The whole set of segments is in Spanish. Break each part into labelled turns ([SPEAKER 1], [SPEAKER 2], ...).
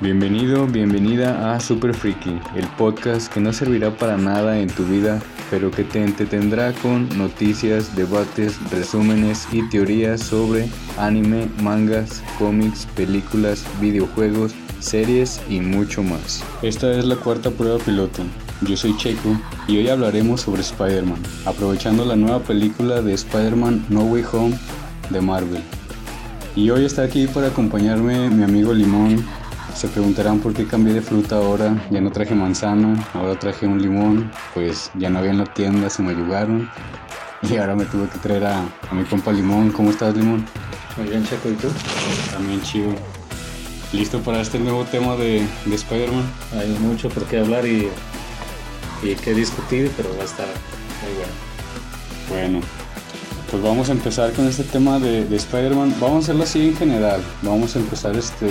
[SPEAKER 1] Bienvenido, bienvenida a Super Freaky, el podcast que no servirá para nada en tu vida, pero que te entretendrá con noticias, debates, resúmenes y teorías sobre anime, mangas, cómics, películas, videojuegos, series y mucho más. Esta es la cuarta prueba piloto. Yo soy Checo y hoy hablaremos sobre Spider-Man, aprovechando la nueva película de Spider-Man No Way Home de Marvel. Y hoy está aquí para acompañarme mi amigo Limón. Se preguntarán por qué cambié de fruta ahora. Ya no traje manzana, ahora traje un limón. Pues ya no había en la tienda, se me ayudaron. Y ahora me tuve que traer a, a mi compa Limón. ¿Cómo estás, Limón?
[SPEAKER 2] Muy bien, Checo, ¿y tú?
[SPEAKER 1] También chido. ¿Listo para este nuevo tema de, de Spider-Man?
[SPEAKER 2] Hay mucho por qué hablar y, y qué discutir, pero va a estar muy bueno.
[SPEAKER 1] Bueno, pues vamos a empezar con este tema de, de Spider-Man. Vamos a hacerlo así en general. Vamos a empezar este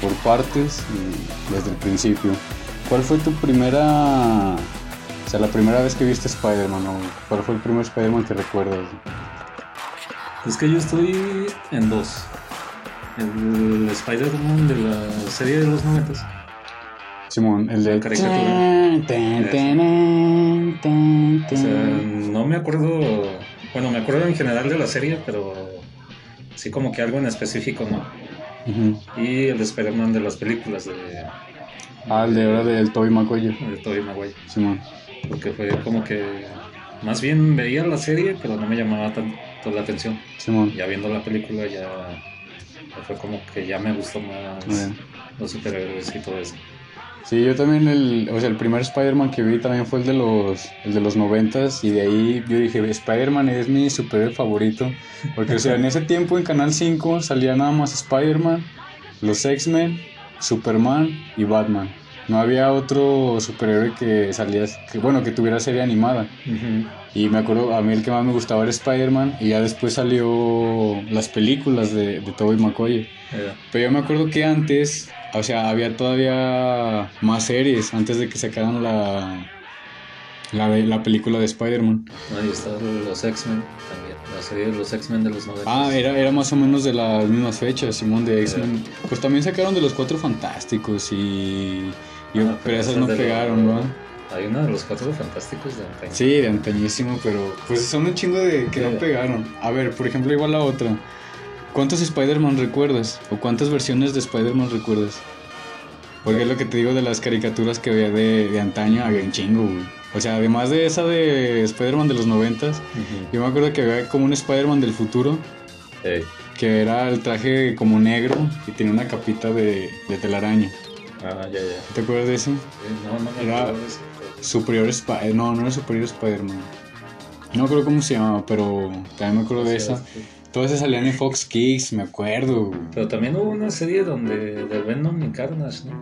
[SPEAKER 1] por partes y desde el principio. ¿Cuál fue tu primera, o sea, la primera vez que viste Spider-Man o cuál fue el primer Spider-Man que recuerdas?
[SPEAKER 2] Es que yo estoy en dos. El Spider-Man de la serie de los noventas.
[SPEAKER 1] Simón, el de
[SPEAKER 2] La caricatura. O sea, no me acuerdo. Bueno, me acuerdo en general de la serie, pero sí como que algo en específico, ¿no? Y el Spider-Man de las películas de,
[SPEAKER 1] Ah, el de ahora del Tobey Maguire.
[SPEAKER 2] de Tobey Maguire.
[SPEAKER 1] Simón.
[SPEAKER 2] Porque fue como que. Más bien veía la serie, pero no me llamaba tanto la atención.
[SPEAKER 1] Simón.
[SPEAKER 2] Ya viendo la película, ya, ya fue como que ya me gustó más los superhéroes y todo eso.
[SPEAKER 1] Sí, yo también el, o sea, el primer Spider-Man que vi también fue el de los, el de los noventas y de ahí yo dije, Spider-Man es mi superhéroe favorito, porque o sea, en ese tiempo en Canal 5 salía nada más Spider-Man, los X-Men, Superman y Batman. No había otro superhéroe que salía, que bueno, que tuviera serie animada. Y me acuerdo, a mí el que más me gustaba era Spider-Man y ya después salió las películas de, de Tobey Maguire.
[SPEAKER 2] Eh,
[SPEAKER 1] Pero yo me acuerdo que antes, o sea, había todavía más series antes de que sacaran la, la, la película de Spider-Man.
[SPEAKER 2] ahí está los X-Men también. La serie de los X-Men de los 90.
[SPEAKER 1] Ah, era, era más o menos de las mismas fechas, Simón, de X-Men. Pues también sacaron de los Cuatro Fantásticos y... y-
[SPEAKER 2] Ah,
[SPEAKER 1] pero esas no pegaron, ¿no?
[SPEAKER 2] Hay una de los cuatro fantásticos de antaño.
[SPEAKER 1] Sí, de antañísimo, pero pues son un chingo de que no pegaron. A ver, por ejemplo, igual la otra. ¿Cuántos Spider-Man recuerdas? ¿O cuántas versiones de Spider-Man recuerdas? Porque es lo que te digo de las caricaturas que había de, de antaño, había un chingo, güey. O sea, además de esa de Spider-Man de los noventas,
[SPEAKER 2] Ujú.
[SPEAKER 1] yo me acuerdo que había como un Spider-Man del futuro,
[SPEAKER 2] Eh,
[SPEAKER 1] que era el traje como negro y tenía una capita de, de telaraña.
[SPEAKER 2] ah, ya, ya.
[SPEAKER 1] ¿Te acuerdas de eso?
[SPEAKER 2] No, no me
[SPEAKER 1] Era-
[SPEAKER 2] acuerdo.
[SPEAKER 1] Superior Spider... No, no era Superior Spider-Man. No me acuerdo cómo se llamaba, pero también me acuerdo de
[SPEAKER 2] O sea,
[SPEAKER 1] esa. Todas esas salían en Fox Kids, me acuerdo.
[SPEAKER 2] Pero también hubo una serie donde de Venom y Carnage, ¿no?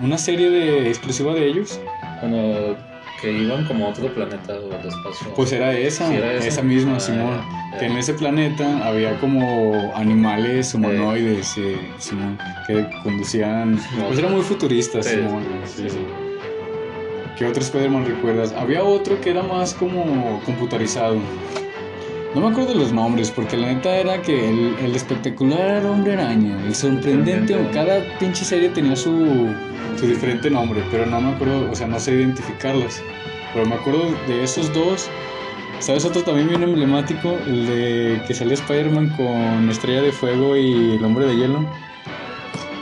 [SPEAKER 1] Una serie de exclusiva de ellos.
[SPEAKER 2] Bueno, que iban como a otro planeta o al espacio.
[SPEAKER 1] Pues era esa,
[SPEAKER 2] Sí, era esa.
[SPEAKER 1] esa misma,
[SPEAKER 2] Ah,
[SPEAKER 1] Simón. Que en ese planeta había como animales humanoides, eh, Simón, que conducían. Pues era muy futurista,
[SPEAKER 2] Sí,
[SPEAKER 1] Simón.
[SPEAKER 2] sí.
[SPEAKER 1] ¿Qué otro Spider-Man recuerdas? Había otro que era más como computarizado. No me acuerdo de los nombres, porque la neta era que el, el espectacular hombre araña, el sorprendente, cada pinche serie tenía su, su diferente nombre, pero no me acuerdo, o sea, no sé identificarlas. Pero me acuerdo de esos dos. ¿Sabes otro también bien emblemático? El de que salía Spider-Man con Estrella de Fuego y el hombre de hielo.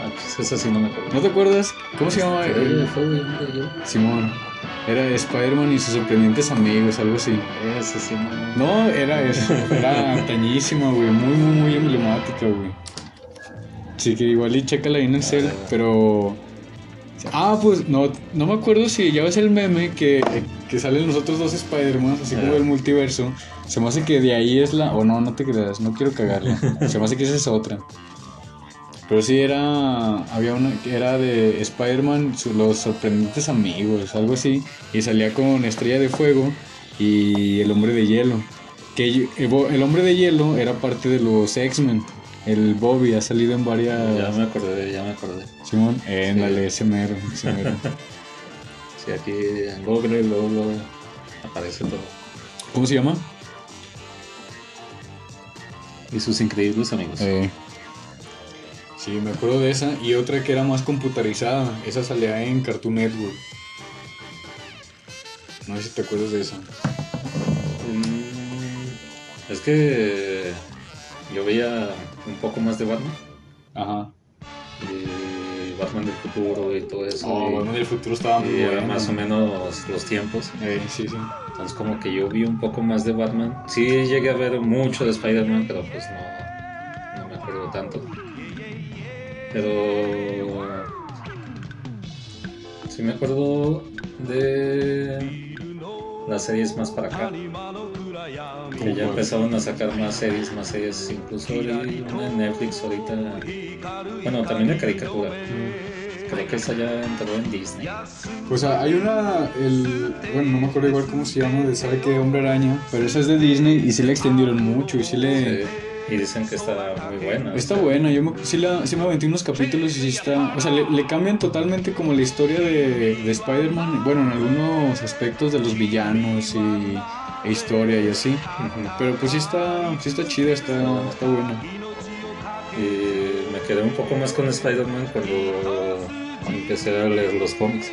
[SPEAKER 2] Ah, pues esa sí no me acuerdo.
[SPEAKER 1] ¿No te acuerdas? ¿Cómo se llama?
[SPEAKER 2] Estrella
[SPEAKER 1] El-
[SPEAKER 2] de fuego y hombre de hielo.
[SPEAKER 1] Simón. Era Spider-Man y sus sorprendentes amigos, algo así.
[SPEAKER 2] Sí no.
[SPEAKER 1] No, era eso. Era antañísima, güey. Muy, muy, muy emblemática, güey. Sí, que igual y chécala ahí en el cel, pero... Ah, pues no, no me acuerdo si ya ves el meme que, que salen los otros dos Spider-Man, así como del multiverso. Se me hace que de ahí es la... O no, no te creas, no quiero cagarla. Se me hace que esa es otra. Pero sí era... Había una que era de Spider-Man, los sorprendentes amigos, algo así. Y salía con Estrella de Fuego y el Hombre de Hielo. Que el Hombre de Hielo era parte de los X-Men. El Bobby ha salido en varias...
[SPEAKER 2] Ya me acordé, ya me acordé.
[SPEAKER 1] Simón, éndale, ese mero, ese mero.
[SPEAKER 2] Sí, aquí en Google luego, luego aparece todo.
[SPEAKER 1] ¿Cómo se llama?
[SPEAKER 2] Y sus increíbles amigos.
[SPEAKER 1] Eh, Sí, me acuerdo de esa. Y otra que era más computarizada. Esa salía en Cartoon Network. No sé si te acuerdas de esa.
[SPEAKER 2] Mm, es que yo veía un poco más de Batman.
[SPEAKER 1] Ajá.
[SPEAKER 2] Y Batman del futuro y todo eso.
[SPEAKER 1] Oh,
[SPEAKER 2] y,
[SPEAKER 1] Batman del futuro estaba muy
[SPEAKER 2] y
[SPEAKER 1] bueno.
[SPEAKER 2] más o menos los tiempos.
[SPEAKER 1] Eh, sí, sí.
[SPEAKER 2] Entonces como que yo vi un poco más de Batman. Sí llegué a ver mucho de Spider-Man, pero pues no, no me acuerdo tanto. Pero sí me acuerdo de las series más para acá. Que ya empezaron a sacar más series, más series, incluso en Netflix ahorita. Bueno, también de caricatura. Creo que esa ya entró en Disney.
[SPEAKER 1] Pues ah, hay una, el, bueno, no me acuerdo igual cómo se llama, de sabe qué Hombre Araña, pero esa es de Disney y sí la extendieron mucho y sí le...
[SPEAKER 2] Sí, Y dicen que está muy buena.
[SPEAKER 1] Está buena, yo me, sí, la, sí me aventé unos capítulos y sí está... O sea, le, le cambian totalmente como la historia de, de Spider-Man, bueno, en algunos aspectos de los villanos y e historia y así. Pero pues sí está, sí está chida, está, está buena.
[SPEAKER 2] Y me quedé un poco más con Spider-Man cuando empecé a leer los cómics.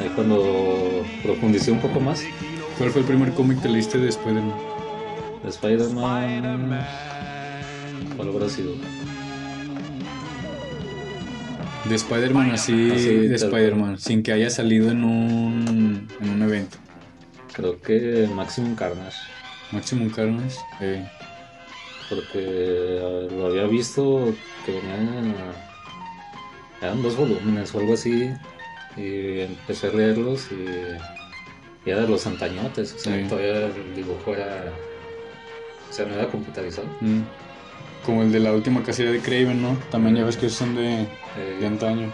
[SPEAKER 2] Ahí cuando profundicé un poco más
[SPEAKER 1] ¿Cuál fue el primer cómic que leíste de Spider-Man?
[SPEAKER 2] De Spider-Man. ¿Cuál habrá sido?
[SPEAKER 1] De Spider-Man así,
[SPEAKER 2] Así,
[SPEAKER 1] de Spider-Man, sin que haya salido en un, en un evento.
[SPEAKER 2] Creo que Maximum Carnage.
[SPEAKER 1] Maximum Carnage. Eh.
[SPEAKER 2] Porque lo había visto que venían. Eran dos volúmenes o algo así. Y empecé a leerlos y. Y era de los antañotes. O sea,
[SPEAKER 1] Sí.
[SPEAKER 2] todavía el dibujo era. O sea, no era computarizado.
[SPEAKER 1] Mm. Como el de la última casilla de Craven, ¿no? También ya ves que son de,
[SPEAKER 2] Eh,
[SPEAKER 1] de antaño.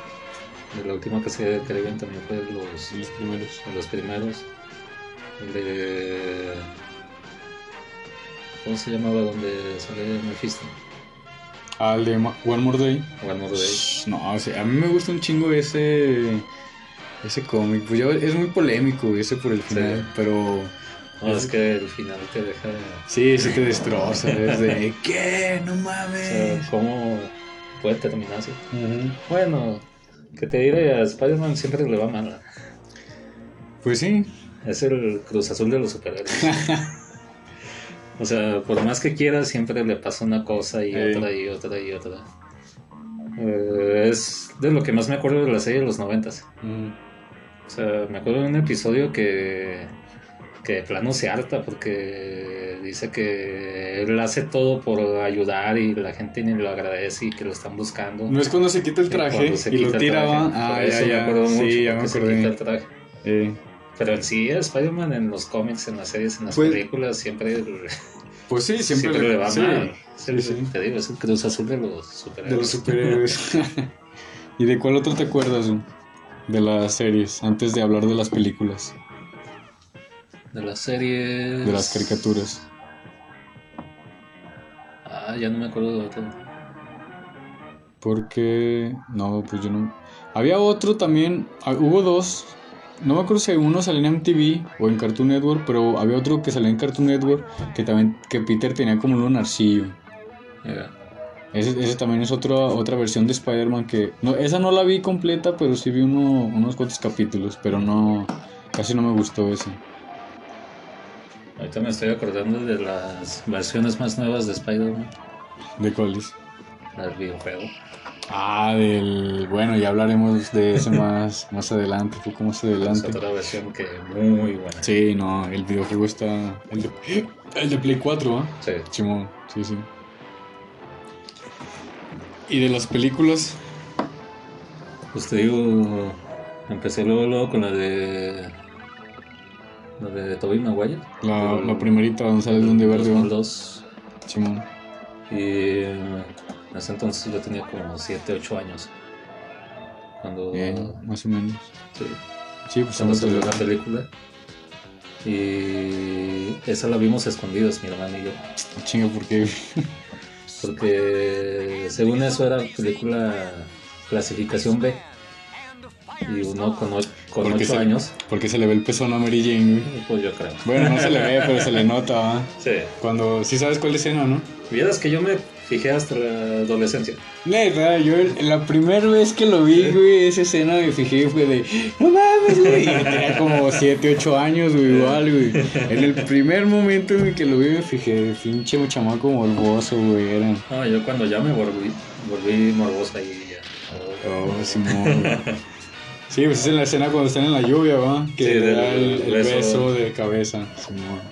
[SPEAKER 2] de la última casilla de Kraven también fue de los,
[SPEAKER 1] Los primeros.
[SPEAKER 2] de los primeros. El de. ¿Cómo se llamaba? Donde sale Mephisto.
[SPEAKER 1] Ah, el de Ma- One More Day.
[SPEAKER 2] One More Day.
[SPEAKER 1] Shh, No, o sea, a mí me gusta un chingo ese ese cómic. Pues ya es muy polémico ese por el final,
[SPEAKER 2] Sí.
[SPEAKER 1] pero
[SPEAKER 2] No, es que el final te deja.
[SPEAKER 1] sí, sí te destroza. Es de ¿qué? No
[SPEAKER 2] O
[SPEAKER 1] mames.
[SPEAKER 2] sea, ¿cómo puede terminar así? Bueno, que te diré, a Spider-Man siempre le va mal.
[SPEAKER 1] Pues sí.
[SPEAKER 2] Es el Cruz Azul de los superhéroes. o sea, por más que quiera, siempre le pasa una cosa y otra y otra y otra. Eh, es de lo que más me acuerdo de la serie de los noventas.
[SPEAKER 1] Mm.
[SPEAKER 2] O sea, me acuerdo de un episodio que, que de plano se harta porque dice que él hace todo por ayudar y la gente ni lo agradece y que lo están buscando.
[SPEAKER 1] No es cuando se quita el traje
[SPEAKER 2] se
[SPEAKER 1] y lo
[SPEAKER 2] quita
[SPEAKER 1] tiraba. Ah,
[SPEAKER 2] Por
[SPEAKER 1] ya,
[SPEAKER 2] eso me
[SPEAKER 1] ya.
[SPEAKER 2] acuerdo mucho,
[SPEAKER 1] Sí, ya me
[SPEAKER 2] porque se quita
[SPEAKER 1] acordé.
[SPEAKER 2] el traje.
[SPEAKER 1] Eh,
[SPEAKER 2] Pero en sí, Spider-Man en los cómics, en las series, en las
[SPEAKER 1] Pues-
[SPEAKER 2] películas, siempre,
[SPEAKER 1] pues sí, siempre,
[SPEAKER 2] siempre, le va
[SPEAKER 1] sí,
[SPEAKER 2] mal. Es el-
[SPEAKER 1] sí, sí.
[SPEAKER 2] Te digo, es el cruz azul de los
[SPEAKER 1] De
[SPEAKER 2] superhéroes.
[SPEAKER 1] los superhéroes. ¿Y de cuál otro te acuerdas? De las series, antes de hablar de las películas,
[SPEAKER 2] De las series.
[SPEAKER 1] de las caricaturas.
[SPEAKER 2] Ah, ya no me acuerdo de otro.
[SPEAKER 1] Porque. No, pues yo no. Había otro también. ah, Hubo dos. No me acuerdo si uno salía en MTV o en Cartoon Network, pero había otro que salía en Cartoon Network que también. que Peter tenía como un lunarcillo.
[SPEAKER 2] Ya.
[SPEAKER 1] Ese, ese también es otra, otra versión de Spider-Man que... No, esa no la vi completa, pero sí vi uno, unos cuantos capítulos, pero no... Casi no me gustó ese.
[SPEAKER 2] Ahorita me estoy acordando de las versiones más nuevas de Spider-Man,
[SPEAKER 1] ¿De cuáles?
[SPEAKER 2] del videojuego.
[SPEAKER 1] Ah, del... Bueno, ya hablaremos de ese más, más adelante, poco más
[SPEAKER 2] Es
[SPEAKER 1] adelante.
[SPEAKER 2] otra versión que muy buena.
[SPEAKER 1] Sí, no, el videojuego está... El de, el de Play 4, ¿ah?
[SPEAKER 2] Sí.
[SPEAKER 1] Simón, sí, sí. ¿Y de las películas?
[SPEAKER 2] Pues te digo, empecé luego, luego con la de. La de Tobey Maguire.
[SPEAKER 1] La, primerita, donde sale el Duende Verde, ¿va?
[SPEAKER 2] 2002.
[SPEAKER 1] Simón.
[SPEAKER 2] Y en ese entonces yo tenía como 7, 8 años. Cuando.
[SPEAKER 1] Bien, más o menos.
[SPEAKER 2] Sí,
[SPEAKER 1] Sí, pues
[SPEAKER 2] cuando salió la película. Y esa la vimos escondidas, mi hermano y yo.
[SPEAKER 1] Chinga, porque...
[SPEAKER 2] Porque según eso era película clasificación B. Y uno con, con
[SPEAKER 1] Porque
[SPEAKER 2] 8
[SPEAKER 1] se-
[SPEAKER 2] años,
[SPEAKER 1] Porque se le ve el pezón a Mary Jane, güey.
[SPEAKER 2] pues yo creo.
[SPEAKER 1] Bueno, no se le ve, pero se le nota, ¿va?
[SPEAKER 2] Sí.
[SPEAKER 1] Cuando... Sí sabes cuál escena, ¿no?
[SPEAKER 2] Vieras que yo me fijé hasta la adolescencia.
[SPEAKER 1] Neta, yo la primera vez que lo vi, güey, esa escena me fijé fue de, no mames, güey. Yo tenía como 7, 8 años, güey, igual, güey. En el primer momento en que lo vi me fijé, pinche chamaco morboso, güey, era.
[SPEAKER 2] No, yo cuando ya me volví, volví morbosa y ya.
[SPEAKER 1] Oh, Simón. Sí, pues es en la escena cuando están en la lluvia, ¿va? Que
[SPEAKER 2] Sí,
[SPEAKER 1] le da el, el beso.
[SPEAKER 2] beso.
[SPEAKER 1] de cabeza.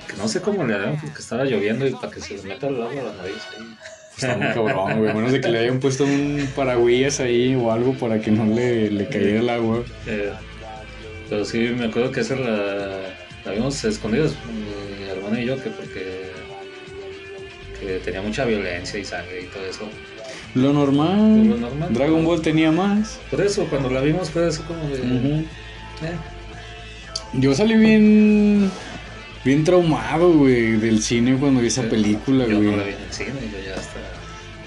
[SPEAKER 2] Que no sé cómo le harán porque estaba lloviendo y para que se le meta el agua a la nariz ahí.
[SPEAKER 1] Está muy cabrón, güey. A menos de que le hayan puesto un paragüillas ahí o algo para que no le, le cayera el agua.
[SPEAKER 2] Eh, pero sí, me acuerdo que esa la, la vimos escondidas, mi hermana y yo, que porque que tenía mucha violencia y sangre y todo eso.
[SPEAKER 1] Lo normal.
[SPEAKER 2] Lo normal.
[SPEAKER 1] Dragon Ball tenía más.
[SPEAKER 2] Por eso, cuando la vimos fue así como de...
[SPEAKER 1] Ujú.
[SPEAKER 2] eh,
[SPEAKER 1] Yo salí bien. Bien traumado, güey, del cine cuando vi esa película,
[SPEAKER 2] yo
[SPEAKER 1] güey.
[SPEAKER 2] no la vi en el cine yo ya hasta...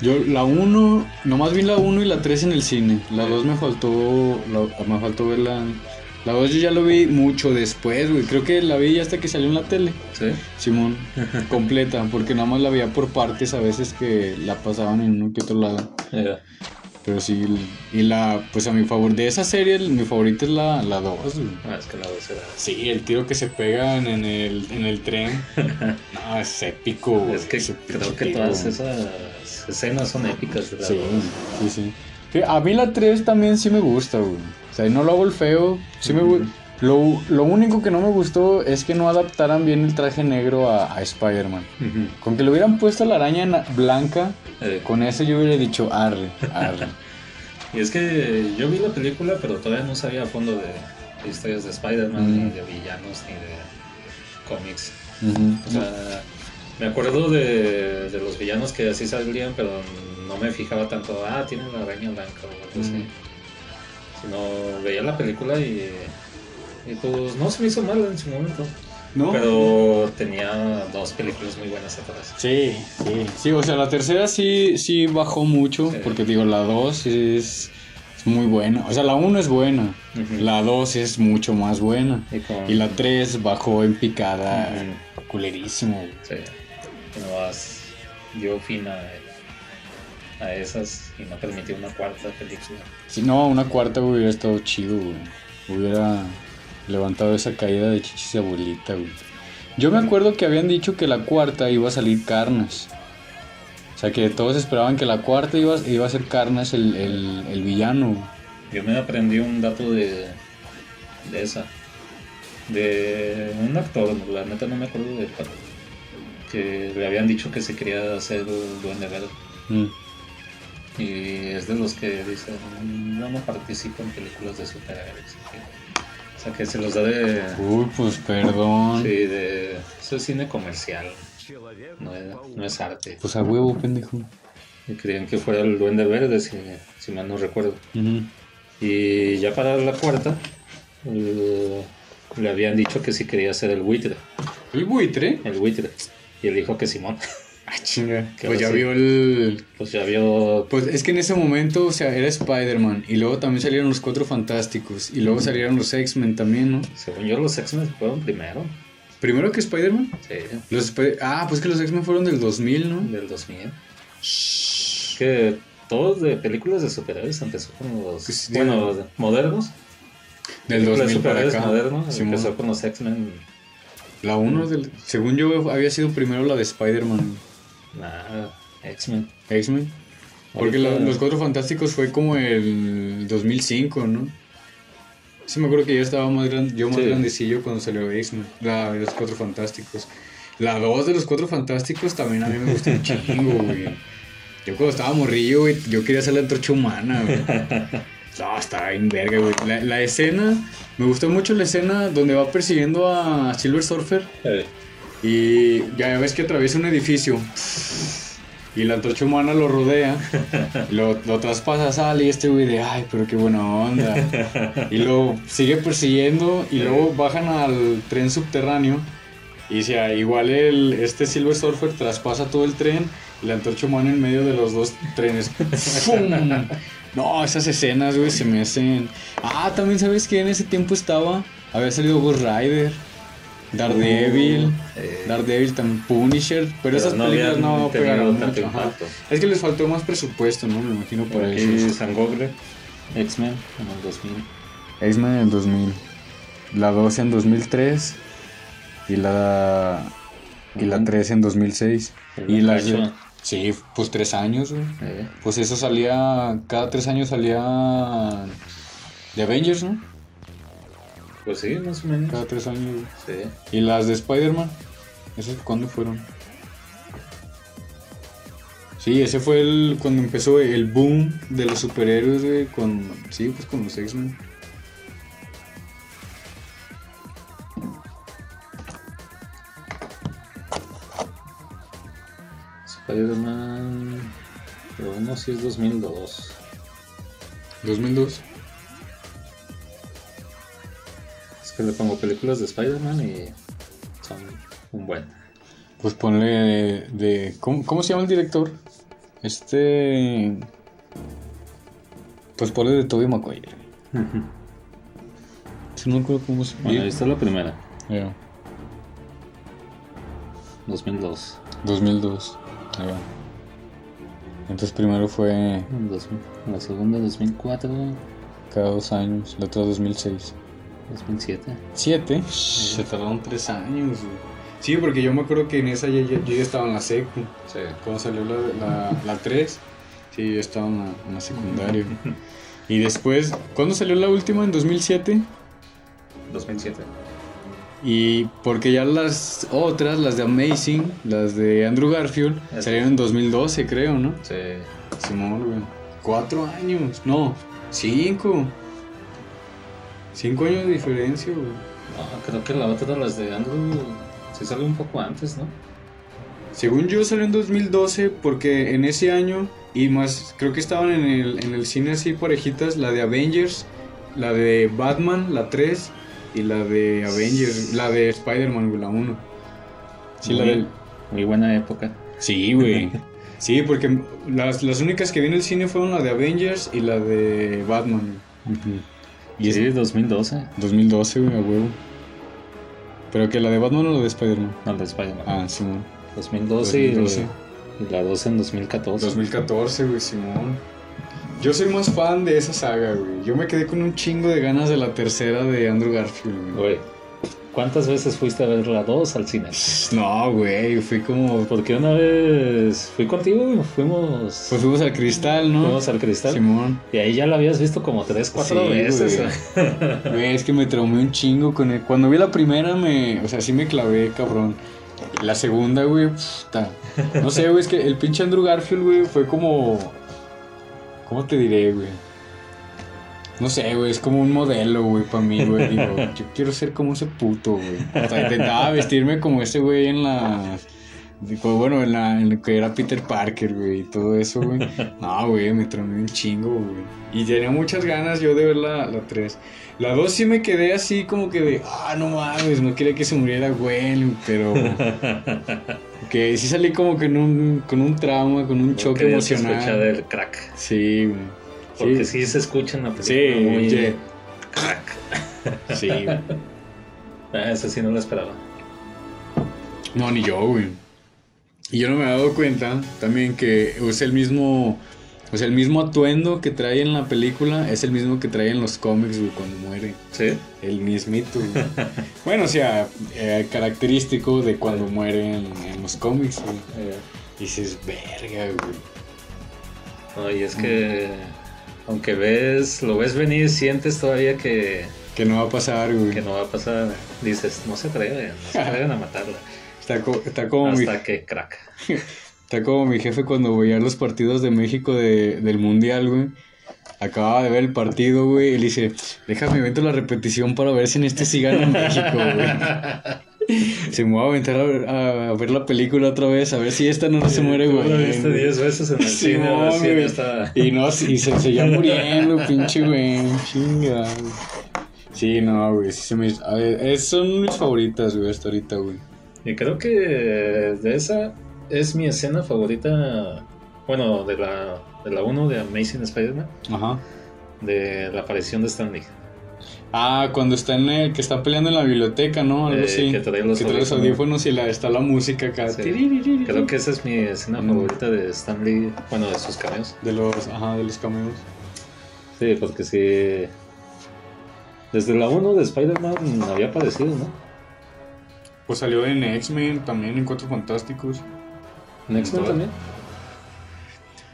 [SPEAKER 1] Yo, la 1, nomás vi la 1 y la 3 en el cine. La 2 me faltó, la- me faltó verla. La 2 yo ya lo vi mucho después, güey. Creo que la vi hasta que salió en la tele.
[SPEAKER 2] ¿Sí?
[SPEAKER 1] Simón, completa, porque nada más la veía por partes a veces que la pasaban en uno que otro lado.
[SPEAKER 2] Ya.
[SPEAKER 1] Pero sí, y la, pues a mi favor, de esa serie, mi favorita es la 2, la dos, güey.
[SPEAKER 2] Ah, es que la dos era...
[SPEAKER 1] Sí, el tiro que se pegan en el, en el tren. No, es épico, güey.
[SPEAKER 2] Es que creo que todas esas escenas son épicas,
[SPEAKER 1] sí, sí. Sí, A mí la 3 también sí me gusta, güey. O sea, no lo hago el feo. Sí me lo, lo único que no me gustó es que no adaptaran bien el traje negro a, a Spider-Man. Con que le hubieran puesto la araña blanca,
[SPEAKER 2] Eh,
[SPEAKER 1] con eso yo hubiera dicho arre, arre.
[SPEAKER 2] Y es que yo vi la película, pero todavía no sabía a fondo de, de historias de Spider-Man,
[SPEAKER 1] Mm.
[SPEAKER 2] ni de villanos, ni de cómics. O sea, me acuerdo de, de los villanos que así salían, pero no me fijaba tanto, ah, tienen la araña blanca o algo así. Sino veía la película y, y pues no se me hizo mal en su momento.
[SPEAKER 1] ¿No?
[SPEAKER 2] Pero tenía dos películas muy buenas atrás.
[SPEAKER 1] Sí, sí. Sí, o sea, la tercera sí, sí bajó mucho,
[SPEAKER 2] Sí.
[SPEAKER 1] porque digo, la 2 es, es muy buena. O sea, la 1 es buena, la 2 es mucho más buena.
[SPEAKER 2] Y, con-
[SPEAKER 1] Y la 3 bajó en picada,
[SPEAKER 2] Ujú.
[SPEAKER 1] culerísimo. güey.
[SPEAKER 2] Sí, nomás dio fin a, a esas y no permitió una cuarta película.
[SPEAKER 1] Si no, una cuarta hubiera estado chido, güey. Hubiera levantado esa caída de chichis de abuelita, güey. Yo me acuerdo que habían dicho que la cuarta iba a salir Carnas. O sea, que todos esperaban que la cuarta iba, iba a ser Carnas el, el, el villano.
[SPEAKER 2] Yo me aprendí un dato de, de esa. De un actor, la neta no me acuerdo de cuál. Que le habían dicho que se quería hacer Duende Verde.
[SPEAKER 1] Mm.
[SPEAKER 2] Y es de los que dicen, no, no participo en películas de superhéroes. O sea, que se los da de...
[SPEAKER 1] Uy, pues perdón.
[SPEAKER 2] Sí, de... Eso es cine comercial. No es, no es arte.
[SPEAKER 1] Pues a huevo, pendejo.
[SPEAKER 2] Y creían que fuera el Duende Verde, si, si mal no recuerdo. Y ya para la cuarta, eh, le habían dicho que si quería ser el buitre.
[SPEAKER 1] ¿El buitre?
[SPEAKER 2] El buitre. Y él dijo que Simón.
[SPEAKER 1] Ah, chinga. Pues ya
[SPEAKER 2] sí.
[SPEAKER 1] vio el...
[SPEAKER 2] Pues ya vio.
[SPEAKER 1] Pues es que en ese momento, o sea, era Spider-Man. Y luego también salieron los Cuatro Fantásticos. Y luego salieron los X-Men también, ¿no?
[SPEAKER 2] Según yo, los X-Men fueron primero.
[SPEAKER 1] Primero que Spider-Man.
[SPEAKER 2] Sí,
[SPEAKER 1] Los Sp- ah, pues que los X-Men fueron del 2000, ¿no?
[SPEAKER 2] del 2000. Que todos de películas de superhéroes empezó con los.
[SPEAKER 1] Pues
[SPEAKER 2] bueno, de- modernos.
[SPEAKER 1] Del
[SPEAKER 2] Películas de
[SPEAKER 1] 2000 para
[SPEAKER 2] superhéroes
[SPEAKER 1] acá.
[SPEAKER 2] modernos. Empezó con los X-Men.
[SPEAKER 1] La 1 del... Según yo, había sido primero la de Spider-Man.
[SPEAKER 2] Nah, X-Men.
[SPEAKER 1] X-Men. Porque la- los Cuatro Fantásticos fue como el 2005, ¿no? Sí me acuerdo que yo estaba más grande, yo más
[SPEAKER 2] Sí.
[SPEAKER 1] grandecillo cuando salió X-Men, la de los Cuatro Fantásticos. La 2 de los Cuatro Fantásticos también a mí me gustó un chingo, güey. Yo cuando estaba morrillo, güey, yo quería hacer la antorcha humana, güey. No, estaba bien verga, güey. La, la escena, me gustó mucho la escena donde va persiguiendo a Silver Surfer
[SPEAKER 2] Eh,
[SPEAKER 1] y ya ves que atraviesa un edificio. Y la antorcha humana lo rodea. Lo, lo traspasa, sale y este güey de, ay, pero qué buena onda. Y luego sigue persiguiendo y luego bajan al tren subterráneo. Y si igual el, este Silver Surfer traspasa todo el tren y la antorcha humana en medio de los dos trenes. ¡Fum! No, esas escenas, güey, se me hacen... Ah, también sabes que en ese tiempo estaba... Había salido Ghost Rider. Daredevil,
[SPEAKER 2] Eh,
[SPEAKER 1] Daredevil también, Punisher, pero,
[SPEAKER 2] pero
[SPEAKER 1] esas
[SPEAKER 2] no
[SPEAKER 1] películas no pegaron
[SPEAKER 2] tanto
[SPEAKER 1] mucho. Es que les faltó más presupuesto, ¿no? Me imagino por eso.
[SPEAKER 2] X-Men en el 2000.
[SPEAKER 1] X-Men en el 2000, la 2 en 2003 y la y la
[SPEAKER 2] Ujú.
[SPEAKER 1] 3 en 2006
[SPEAKER 2] El
[SPEAKER 1] y
[SPEAKER 2] Cacho.
[SPEAKER 1] sí, pues tres años, güey.
[SPEAKER 2] Eh,
[SPEAKER 1] Pues eso salía cada tres años salía de Avengers, ¿no?
[SPEAKER 2] Pues sí, más o menos.
[SPEAKER 1] Cada tres años.
[SPEAKER 2] Sí.
[SPEAKER 1] Y las de Spider-Man, ¿esas cuándo fueron? Sí, ese fue el cuando empezó el boom de los superhéroes, güey, con sí, pues con los X-Men.
[SPEAKER 2] Spider-Man. Pero uno sí es 2002.
[SPEAKER 1] 2002.
[SPEAKER 2] Es le pongo películas de Spider-Man y son un buen.
[SPEAKER 1] Pues ponle de, de- ¿cómo, cómo se llama el director? Este pues ponle de Tobey Maguire. Sí, no me acuerdo cómo se
[SPEAKER 2] Bueno, ahí está la primera.
[SPEAKER 1] Ya,
[SPEAKER 2] 2002.
[SPEAKER 1] 2002. Ahí va. Entonces primero fue
[SPEAKER 2] En 2000. La segunda 2004.
[SPEAKER 1] cada dos años, la otra 2006.
[SPEAKER 2] 2007.
[SPEAKER 1] ¿Siete? Se tardaron tres años, güey. Sí, porque yo me acuerdo que en esa ya, ya- yo ya estaba en la secu.
[SPEAKER 2] Sí.
[SPEAKER 1] Cuando salió la, la, la 3, sí, yo estaba en la, en la secundaria. Y después, ¿cuándo salió la última? En 2007.
[SPEAKER 2] 2007.
[SPEAKER 1] Y porque ya las otras, las de Amazing, las de Andrew Garfield, salieron en 2012, creo, ¿no?
[SPEAKER 2] Sí.
[SPEAKER 1] Simón, güey. Cuatro años. No, cinco. Cinco años de diferencia, güey.
[SPEAKER 2] No, creo que la otra, las de Andrew, sí salió un poco antes, ¿no?
[SPEAKER 1] Según yo salió en 2012 porque en ese año y más creo que estaban en el, en el cine así parejitas la de Avengers, la de Batman, la 3 y la de Avengers, la de Spider-Man, la 1. Sí, la
[SPEAKER 2] Muy-
[SPEAKER 1] del...
[SPEAKER 2] Muy buena época.
[SPEAKER 1] Sí, güey. Sí, porque las, las únicas que vi en el cine fueron la de Avengers y la de Batman.
[SPEAKER 2] Y
[SPEAKER 1] Y
[SPEAKER 2] sí,
[SPEAKER 1] es
[SPEAKER 2] 2012.
[SPEAKER 1] 2012, güey, a huevo. Pero que la de Batman o la de Spider-Man.
[SPEAKER 2] No, de Spider-Man.
[SPEAKER 1] Ah, Simón.
[SPEAKER 2] 2012, y-
[SPEAKER 1] 2012.
[SPEAKER 2] Y, la 12 en 2014.
[SPEAKER 1] 2014, güey, Simón. Yo soy más fan de esa saga, güey. Yo me quedé con un chingo de ganas de la tercera de Andrew Garfield, güey.
[SPEAKER 2] Güey, ¿cuántas veces fuiste a ver la 2 al cine?
[SPEAKER 1] No, güey, fui como...
[SPEAKER 2] Porque una vez fui contigo, fuimos,
[SPEAKER 1] Pues fuimos al cristal, ¿no?
[SPEAKER 2] fuimos al cristal.
[SPEAKER 1] Simón.
[SPEAKER 2] Y ahí ya la habías visto como 3, 4
[SPEAKER 1] Sí,
[SPEAKER 2] veces.
[SPEAKER 1] Güey, es que me traumé un chingo con él. Cuando vi la primera, me. O sea, sí me clavé, cabrón. La segunda, güey, puta. No sé, güey, es que el pinche Andrew Garfield, güey, fue como. ¿Cómo te diré, güey? No sé, güey, es como un modelo, güey, para mí, güey. Digo, yo quiero ser como ese puto, güey. O sea, intentaba vestirme como ese güey en la. digo, Bueno, en la en lo que era Peter Parker, güey, y todo eso, güey. No, güey, me traumé un chingo, güey. Y tenía muchas ganas yo de ver la, la 3. La 2 sí me quedé así como que de, ah, no mames, no quería que se muriera Gwen, pero... Que sí salí como que en un, con un trauma, con un choque emocional.
[SPEAKER 2] el crack.
[SPEAKER 1] Sí, güey.
[SPEAKER 2] Porque
[SPEAKER 1] Sí,
[SPEAKER 2] sí, se escucha en la
[SPEAKER 1] sí,
[SPEAKER 2] película muy crack.
[SPEAKER 1] sí.
[SPEAKER 2] Ah, ese sí no lo esperaba.
[SPEAKER 1] No, ni yo, güey. Y yo no me he dado cuenta también que es el mismo, o sea, el mismo atuendo que trae en la película es el mismo que trae en los cómics, güey, cuando muere.
[SPEAKER 2] ¿Sí?
[SPEAKER 1] El mismito, güey. bueno, o sea, eh, característico de cuando muere en, en los cómics, güey.
[SPEAKER 2] Eh,
[SPEAKER 1] Dices, verga, güey.
[SPEAKER 2] no, y es que aunque ves, lo ves venir, sientes todavía que,
[SPEAKER 1] Que no va a pasar, güey.
[SPEAKER 2] que no va a pasar. Dices, no se atreven, no se atreven a matarla.
[SPEAKER 1] Está, co- está como mi,
[SPEAKER 2] Hasta que crack.
[SPEAKER 1] está como mi jefe cuando veía los partidos de México de- del Mundial, güey. Acababa de ver el partido, güey. Y le dice, déjame invento la repetición para ver si en este sí gana México, güey. Se me va a aventar a ver, a ver la película otra vez, a ver si esta no se muere, güey.
[SPEAKER 2] lo viste 10 veces en el
[SPEAKER 1] Sí,
[SPEAKER 2] cine,
[SPEAKER 1] no, Y no, y se seguía muriendo, pinche güey. Chinga. Sí, no, güey. Sí se me... ver, es- son mis favoritas, güey, hasta ahorita, güey.
[SPEAKER 2] Y creo que de esa es mi escena favorita, bueno, de la, de la 1 de Amazing Spider-Man,
[SPEAKER 1] Ajá.
[SPEAKER 2] de la aparición de Stanley.
[SPEAKER 1] Ah, cuando está en el, que está peleando en la biblioteca, ¿no? Algo
[SPEAKER 2] Eh,
[SPEAKER 1] así.
[SPEAKER 2] que trae los
[SPEAKER 1] los audífonos y la, está la música acá.
[SPEAKER 2] Sí. Creo que esa es mi escena
[SPEAKER 1] Mm.
[SPEAKER 2] favorita de Stanley, bueno, de sus cameos.
[SPEAKER 1] De los, ajá, de los cameos.
[SPEAKER 2] Sí, porque sí. Desde la 1 de Spider-Man había aparecido, ¿no?
[SPEAKER 1] Pues salió en X-Men, también en Cuatro Fantásticos.
[SPEAKER 2] En X-Men también.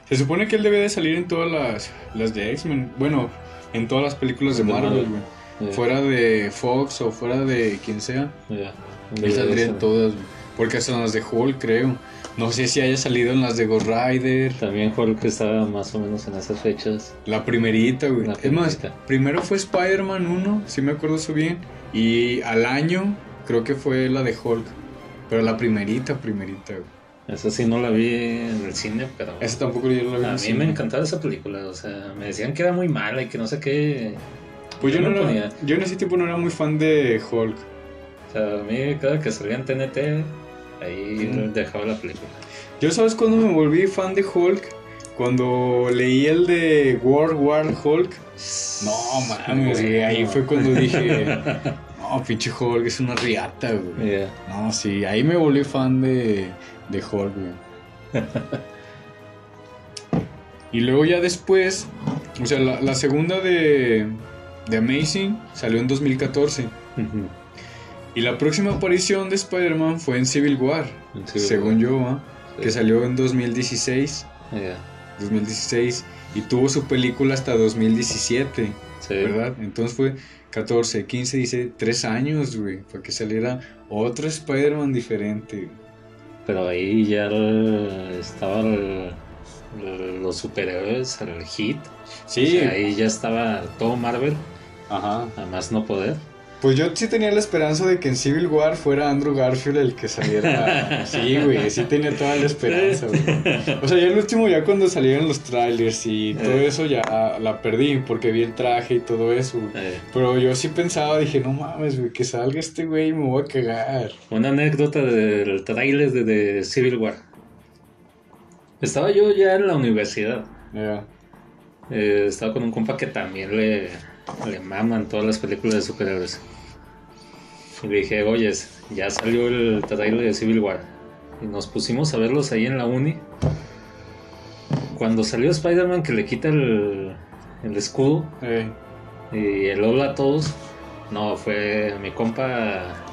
[SPEAKER 1] Se supone que él debe de salir en todas las, las de X-Men. Bueno, en todas las películas de Marvel. güey. Fuera de Fox o fuera de quien sea.
[SPEAKER 2] ya.
[SPEAKER 1] Él saldría en todas. Porque hasta en las de Hulk, creo. No sé si haya salido en las de Ghost Rider.
[SPEAKER 2] También Hulk estaba más o menos en esas fechas.
[SPEAKER 1] La primerita, güey.
[SPEAKER 2] La
[SPEAKER 1] Es más, primero fue Spider-Man 1, si me acuerdo eso bien. Y al año, creo que fue la de Hulk. Pero la primerita, primerita, güey.
[SPEAKER 2] Esa sí no la vi en el cine, pero
[SPEAKER 1] Esa tampoco yo la vi. en
[SPEAKER 2] a
[SPEAKER 1] el
[SPEAKER 2] mí
[SPEAKER 1] cine.
[SPEAKER 2] me encantaba esa película. O sea, me decían que era muy mala y que no sé qué.
[SPEAKER 1] Pues yo,
[SPEAKER 2] Yo
[SPEAKER 1] no era- yo en ese tiempo no era muy fan de Hulk.
[SPEAKER 2] O sea, a mí cada que salía en TNT, ahí
[SPEAKER 1] Ujú.
[SPEAKER 2] dejaba la película.
[SPEAKER 1] Yo sabes cuando me volví fan de Hulk? Cuando leí el de World War Hulk. No mames, güey. Ahí fue cuando dije, no, pinche Hulk, es una riata, güey. No, sí, ahí me volví fan de, de Hulk, güey. y luego ya después, o sea, la, la segunda de, de Amazing salió en 2014.
[SPEAKER 2] Ujú.
[SPEAKER 1] Y la próxima aparición de Spider-Man fue en Civil War,
[SPEAKER 2] En Civil
[SPEAKER 1] según
[SPEAKER 2] War.
[SPEAKER 1] yo, ¿ah?
[SPEAKER 2] Sí.
[SPEAKER 1] que salió en 2016.
[SPEAKER 2] Ya.
[SPEAKER 1] 2016 y tuvo su película hasta 2017,
[SPEAKER 2] Sí.
[SPEAKER 1] ¿verdad? Entonces fue 14, 15, dice 3 años, güey, para que saliera otro Spider-Man diferente.
[SPEAKER 2] Pero ahí ya el- estaba el- el- los superhéroes, el hit.
[SPEAKER 1] Sí,
[SPEAKER 2] O sea, ahí ya estaba todo Marvel,
[SPEAKER 1] ajá.
[SPEAKER 2] además no poder.
[SPEAKER 1] Pues yo sí tenía la esperanza de que en Civil War fuera Andrew Garfield el que saliera. Sí, güey, sí tenía toda la esperanza, güey. O sea, ya el último, ya cuando salieron los trailers y todo
[SPEAKER 2] Eh.
[SPEAKER 1] eso, ya la perdí porque vi el traje y todo eso. güey.
[SPEAKER 2] Eh,
[SPEAKER 1] Pero yo sí pensaba, dije, no mames, güey, que salga este güey y me voy a cagar.
[SPEAKER 2] una anécdota del tráiler de, de Civil War. Estaba yo ya en la universidad.
[SPEAKER 1] Ya.
[SPEAKER 2] Eh, estaba con un compa que también le, le maman todas las películas de superhéroes. Y le dije, oye, ya salió el trailer de Civil War. Y nos pusimos a verlos ahí en la uni. Cuando salió Spider-Man que le quita el, el escudo
[SPEAKER 1] Eh,
[SPEAKER 2] y el hola a todos, no, fue mi compa.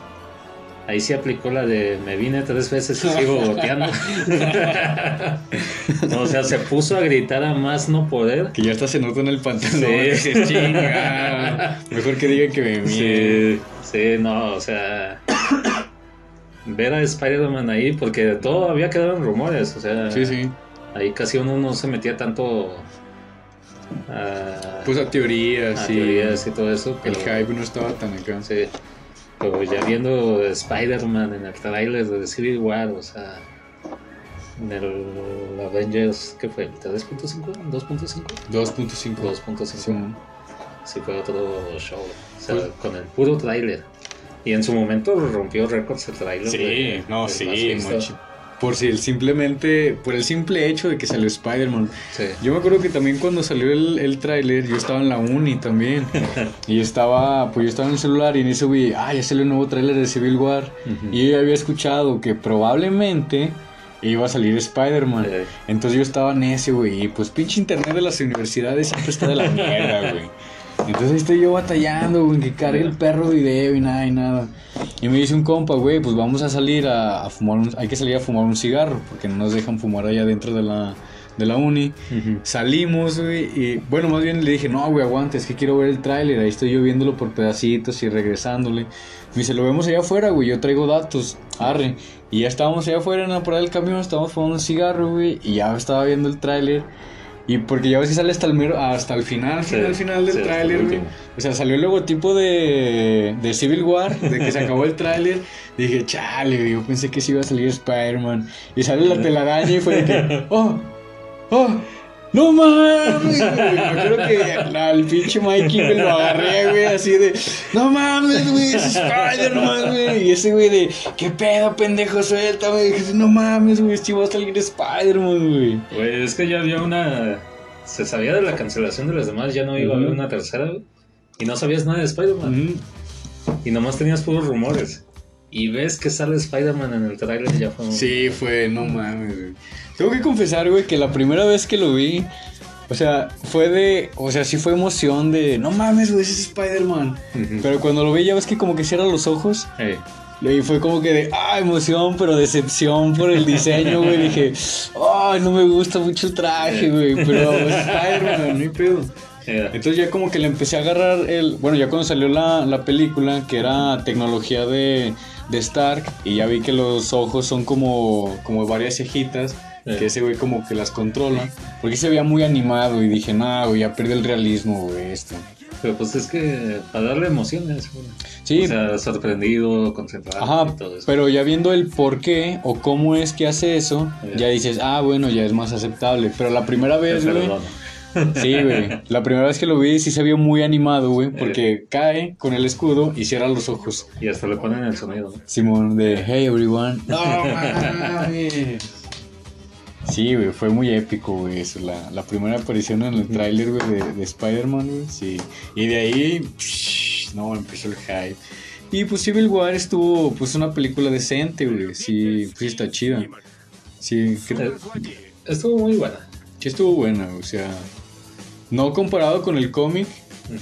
[SPEAKER 2] Ahí sí aplicó la de me vine tres veces y sigo goteando. O sea, se puso a gritar a más no poder.
[SPEAKER 1] que ya hasta se nota en el pantalón.
[SPEAKER 2] Sí.
[SPEAKER 1] "Chinga". Mejor que digan que me mie.
[SPEAKER 2] Sí, sí, no, o sea. Ver a Spider-Man ahí, porque todavía quedaron rumores, o sea,
[SPEAKER 1] Sí, sí.
[SPEAKER 2] ahí casi uno no se metía tanto a,
[SPEAKER 1] Pues a teorías,
[SPEAKER 2] a
[SPEAKER 1] sí.
[SPEAKER 2] teorías y todo eso,
[SPEAKER 1] El hype no estaba tan acá.
[SPEAKER 2] sí, pero ya viendo Spider-Man en el trailer de Civil War, o sea, en el Avengers, ¿qué fue? ¿3.5? ¿2.5?
[SPEAKER 1] 2.5.
[SPEAKER 2] 2.5.
[SPEAKER 1] Sí.
[SPEAKER 2] Sí, fue otro show. O sea,
[SPEAKER 1] Pues-
[SPEAKER 2] con el puro tráiler. Y en su momento rompió récords el tráiler.
[SPEAKER 1] Sí,
[SPEAKER 2] de-
[SPEAKER 1] no,
[SPEAKER 2] del
[SPEAKER 1] sí, mochi- Por si el simplemente, por el simple hecho de que salió Spider-Man.
[SPEAKER 2] Sí.
[SPEAKER 1] Yo me acuerdo que también cuando salió el, el tráiler, yo estaba en la uni también. y estaba, pues yo estaba en el celular y en eso vi, ah, ya salió un nuevo tráiler de Civil War. Y yo había escuchado que probablemente iba a salir Spider-Man. Entonces yo estaba necio, güey. Y pues pinche internet de las universidades siempre está de la mierda, güey. Entonces ahí estoy yo batallando, güey, que cargue el perro video y nada y nada. Y me dice un compa, güey, pues vamos a salir a, a fumar un... Hay que salir a fumar un cigarro, porque no nos dejan fumar allá dentro de la, de la uni.
[SPEAKER 2] ujú.
[SPEAKER 1] Salimos, güey, y bueno, más bien le dije, no, güey, aguanta, es que quiero ver el tráiler, ahí estoy yo viéndolo por pedacitos y regresándole. Me dice, lo vemos allá afuera, güey, yo traigo datos, arre. Y ya estábamos allá afuera en la parada del camión, estábamos fumando un cigarro, güey, y ya estaba viendo el tráiler. Y porque ya ves que sale hasta el, mero, hasta el final,
[SPEAKER 2] Sí,
[SPEAKER 1] final, final del
[SPEAKER 2] sí,
[SPEAKER 1] tráiler, güey. O sea, salió el logotipo de, de Civil War, de que se acabó el tráiler. Dije, chale, yo pensé que sí iba a salir Spider-Man. Y sale la telaraña y fue de que, oh, oh, no mames, güey. Me acuerdo que el pinche Mikey me lo agarré, güey, así de, no mames, güey, es Spider-Man, güey. Y ese güey de, qué pedo, pendejo, suéltame. Y dije, no mames, güey, sí va a salir Spider-Man, güey.
[SPEAKER 2] Güey, es que ya había una. Se sabía de la cancelación de las demás, ya no iba a haber una tercera, güey. y no sabías nada de Spider-Man. Y nomás tenías puros rumores. Y ves que sale Spider-Man en el trailer y ya fue
[SPEAKER 1] Sí, fue, no mames, güey. Tengo que confesar, güey, que la primera vez que lo vi, o sea, fue de, o sea, sí fue emoción de, no mames, güey, ese es Spider-Man.
[SPEAKER 2] Ujú.
[SPEAKER 1] Pero cuando lo vi ya ves que como que cierra los ojos.
[SPEAKER 2] Eh,
[SPEAKER 1] Y fue como que de, ah, emoción, pero decepción por el diseño, güey. Dije, ay, no me gusta mucho el traje, güey. Pero Spider-Man, no hay pedo. Entonces ya como que le empecé a agarrar el... Bueno, ya cuando salió la, la película, que era tecnología de, de Stark, y ya vi que los ojos son como, como varias cejitas,
[SPEAKER 2] Eh.
[SPEAKER 1] que ese güey como que las controla. Porque se veía muy animado y dije, nah, güey, ya perdió el realismo, güey, esto.
[SPEAKER 2] pero pues es que para darle emociones, güey.
[SPEAKER 1] Sí,
[SPEAKER 2] O sea, sorprendido, concentrado
[SPEAKER 1] Ajá,
[SPEAKER 2] y todo eso.
[SPEAKER 1] pero ya viendo el por qué o cómo es que hace eso,
[SPEAKER 2] Ya.
[SPEAKER 1] ya dices, ah, bueno, ya es más aceptable. Pero la primera vez, güey, sí, güey, la primera vez que lo vi sí se vio muy animado, güey, porque cae con el escudo y cierra los ojos.
[SPEAKER 2] Y hasta le ponen el sonido. ¿no?
[SPEAKER 1] Simón, de Hey everyone. No. Sí, güey, fue muy épico, güey, eso, la, la primera aparición en el tráiler, güey, de, de Spider-Man, güey, sí. Y de ahí, psh, no, empezó el hype. Y pues Civil War estuvo, pues, una película decente, güey, sí, pues está chida. Sí,
[SPEAKER 2] Eh, Estuvo muy buena.
[SPEAKER 1] sí estuvo buena, o sea, no comparado con el cómic,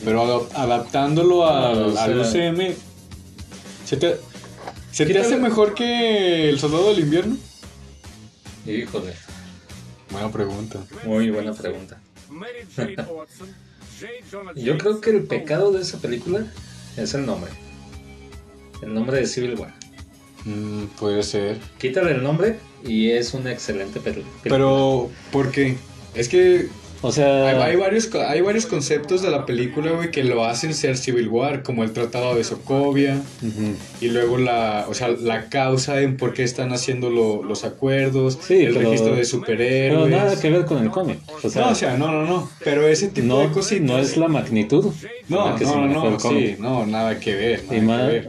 [SPEAKER 1] pero adap- adaptándolo al,
[SPEAKER 2] O
[SPEAKER 1] al UCM, ¿se te, ¿se te
[SPEAKER 2] Quítale-
[SPEAKER 1] hace mejor que El Soldado del Invierno?
[SPEAKER 2] Híjole,
[SPEAKER 1] Buena pregunta.
[SPEAKER 2] muy buena pregunta. Yo creo que el pecado de esa película es el nombre. El nombre de Civil War.
[SPEAKER 1] Mm, puede ser.
[SPEAKER 2] Quítale el nombre y es una excelente peli- película.
[SPEAKER 1] Pero, ¿por qué? Es que
[SPEAKER 2] o sea,
[SPEAKER 1] hay, hay varios, hay varios conceptos de la película, güey, que lo hacen ser Civil War, como el Tratado de Sokovia, y luego la, o sea, la causa en por qué están haciendo lo- los acuerdos,
[SPEAKER 2] Sí,
[SPEAKER 1] el
[SPEAKER 2] pero-
[SPEAKER 1] registro de
[SPEAKER 2] pero
[SPEAKER 1] superhéroes.
[SPEAKER 2] nada que ver con el cómic. O sea,
[SPEAKER 1] no, o sea, no, no, no, pero ese tipo
[SPEAKER 2] no,
[SPEAKER 1] de cositas.
[SPEAKER 2] no es la magnitud.
[SPEAKER 1] No,
[SPEAKER 2] que
[SPEAKER 1] no, no, no, sí, no, nada que ver, nada
[SPEAKER 2] Y
[SPEAKER 1] que
[SPEAKER 2] más,
[SPEAKER 1] ver.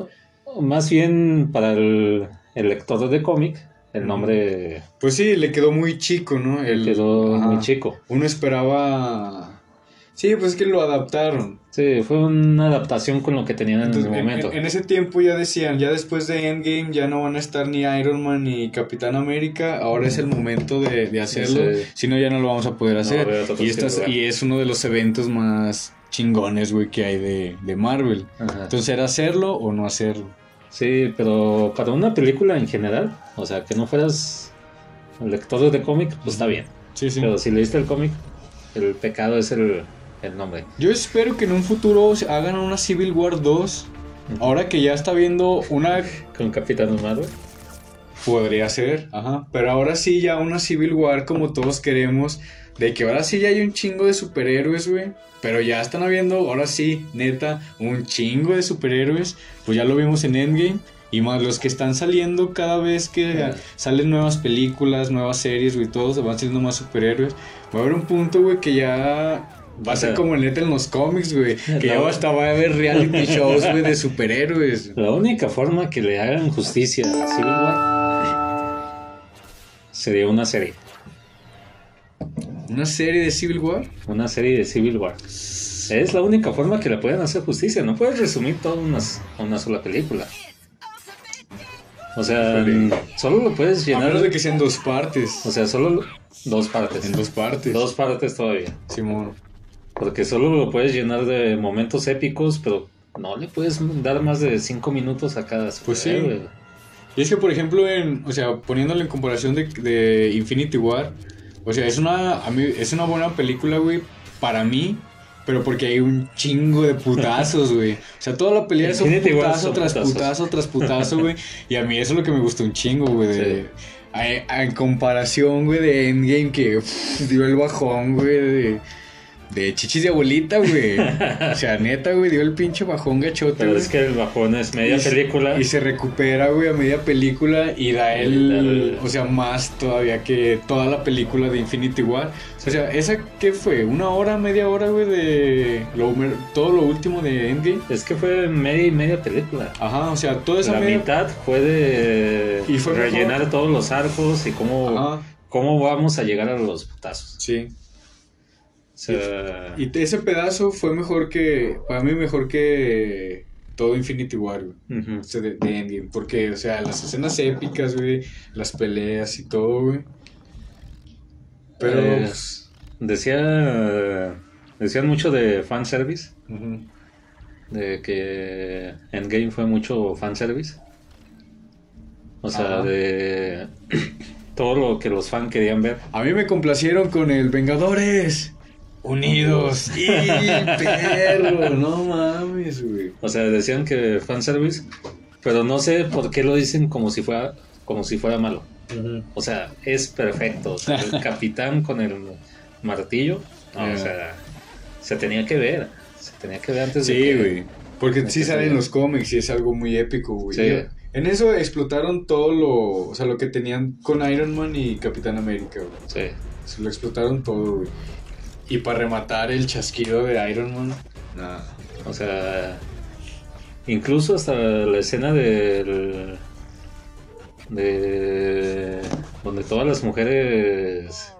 [SPEAKER 2] más bien para el, el lector de cómic, el nombre
[SPEAKER 1] Pues sí, le quedó muy chico, ¿no? El,
[SPEAKER 2] quedó
[SPEAKER 1] ajá.
[SPEAKER 2] muy chico.
[SPEAKER 1] Uno esperaba... Sí, pues es que lo adaptaron.
[SPEAKER 2] Sí, fue una adaptación con lo que tenían en
[SPEAKER 1] Entonces,
[SPEAKER 2] el
[SPEAKER 1] en,
[SPEAKER 2] momento.
[SPEAKER 1] en- en ese tiempo ya decían, ya después de Endgame ya no van a estar ni Iron Man ni Capitán América, ahora es el momento de, de hacerlo,
[SPEAKER 2] Sí.
[SPEAKER 1] si no ya no lo vamos a poder hacer.
[SPEAKER 2] otro
[SPEAKER 1] y, estas- y es uno de los eventos más chingones, güey, que hay de, de Marvel.
[SPEAKER 2] Ajá.
[SPEAKER 1] Entonces era hacerlo o no hacerlo.
[SPEAKER 2] Sí, pero para una película en general, o sea, que no fueras lector de cómic, pues está bien.
[SPEAKER 1] Sí, sí.
[SPEAKER 2] Pero si leíste el cómic, el pecado es el, el nombre.
[SPEAKER 1] Yo espero que en un futuro hagan una Civil War 2. Ahora que ya está viendo una
[SPEAKER 2] Con Capitán Marvel.
[SPEAKER 1] Podría ser, ajá. Pero ahora sí ya una Civil War como todos queremos. De que ahora sí ya hay un chingo de superhéroes, güey. Pero ya están habiendo, ahora sí, neta, un chingo de superhéroes. Pues ya lo vimos en Endgame. Y más los que están saliendo cada vez que salen nuevas películas, nuevas series, güey, todos van saliendo más superhéroes. Va a haber un punto, güey, que ya va a ser como neta en los cómics, güey. Que ya hasta va a haber reality shows, güey, de superhéroes.
[SPEAKER 2] La única forma que le hagan justicia a Civil War sería una serie.
[SPEAKER 1] Una serie de Civil War.
[SPEAKER 2] Una serie de Civil War. Es la única forma que le pueden hacer justicia. No puedes resumir todo en una, a una sola película. O sea, solo lo puedes
[SPEAKER 1] A
[SPEAKER 2] llenar.
[SPEAKER 1] menos de que sean dos partes.
[SPEAKER 2] O sea, solo dos partes.
[SPEAKER 1] En dos partes.
[SPEAKER 2] Dos partes todavía.
[SPEAKER 1] Simón.
[SPEAKER 2] Porque solo lo puedes llenar de momentos épicos, pero no le puedes dar más de cinco minutos a cada
[SPEAKER 1] Pues sí. Y es que, por ejemplo, en, o sea, poniéndolo en comparación de, de Infinity War, o sea, es una, a mí, es una buena película, güey, para mí, pero porque hay un chingo de putazos, güey. O sea, toda la pelea es un putazo tras
[SPEAKER 2] putazos.
[SPEAKER 1] putazo tras putazo, güey. Y a mí eso es lo que me gustó un chingo, güey. en comparación, güey, de Endgame, que dio el bajón, güey, de, de chichis de abuelita, güey. O sea, neta, güey, dio el pinche bajón gachote,
[SPEAKER 2] Pero
[SPEAKER 1] güey.
[SPEAKER 2] es que el bajón es media
[SPEAKER 1] Y se-
[SPEAKER 2] película.
[SPEAKER 1] Y se recupera, güey, a media película y da el... O sea, más todavía que toda la película de Infinity War. O sea, ¿esa qué fue? ¿Una hora, media hora, güey, de... lo- todo lo último de Endgame?
[SPEAKER 2] Es que fue media y media película.
[SPEAKER 1] Ajá, o sea, toda esa
[SPEAKER 2] La
[SPEAKER 1] media...
[SPEAKER 2] mitad fue de
[SPEAKER 1] Y fue
[SPEAKER 2] rellenar
[SPEAKER 1] mejor.
[SPEAKER 2] todos los arcos y cómo,
[SPEAKER 1] Ajá,
[SPEAKER 2] cómo vamos a llegar a los putazos.
[SPEAKER 1] sí.
[SPEAKER 2] Sea,
[SPEAKER 1] Y ese pedazo fue mejor que, para mí mejor que todo Infinity War, güey.
[SPEAKER 2] ujú.
[SPEAKER 1] O sea, de, de Endgame. Porque, o sea, las escenas épicas, güey, las peleas y todo, güey. Pero,
[SPEAKER 2] Eh,
[SPEAKER 1] pues,
[SPEAKER 2] decía, decían mucho de fanservice,
[SPEAKER 1] ujú.
[SPEAKER 2] de que Endgame fue mucho fanservice. O sea,
[SPEAKER 1] Ajá.
[SPEAKER 2] de todo lo que los fans querían ver.
[SPEAKER 1] A mí me complacieron con el Vengadores Unidos. ¡Y perro! No mames, güey.
[SPEAKER 2] O sea, decían que fanservice, pero no sé por qué lo dicen como si fuera, como si fuera malo. O sea, es perfecto. O sea, el capitán con el martillo, no, o sea, se tenía que ver. Se tenía que ver antes de
[SPEAKER 1] Sí,
[SPEAKER 2] que-
[SPEAKER 1] güey. Porque sí
[SPEAKER 2] que
[SPEAKER 1] sale en
[SPEAKER 2] saliera.
[SPEAKER 1] los cómics y es algo muy épico, güey.
[SPEAKER 2] Sí.
[SPEAKER 1] En eso explotaron todo lo, o sea, lo que tenían con Iron Man y Capitán América, güey.
[SPEAKER 2] Sí.
[SPEAKER 1] Se lo explotaron todo, güey. Y para rematar el chasquido de Iron Man, nada.
[SPEAKER 2] O sea, incluso hasta la escena del. de. donde todas las mujeres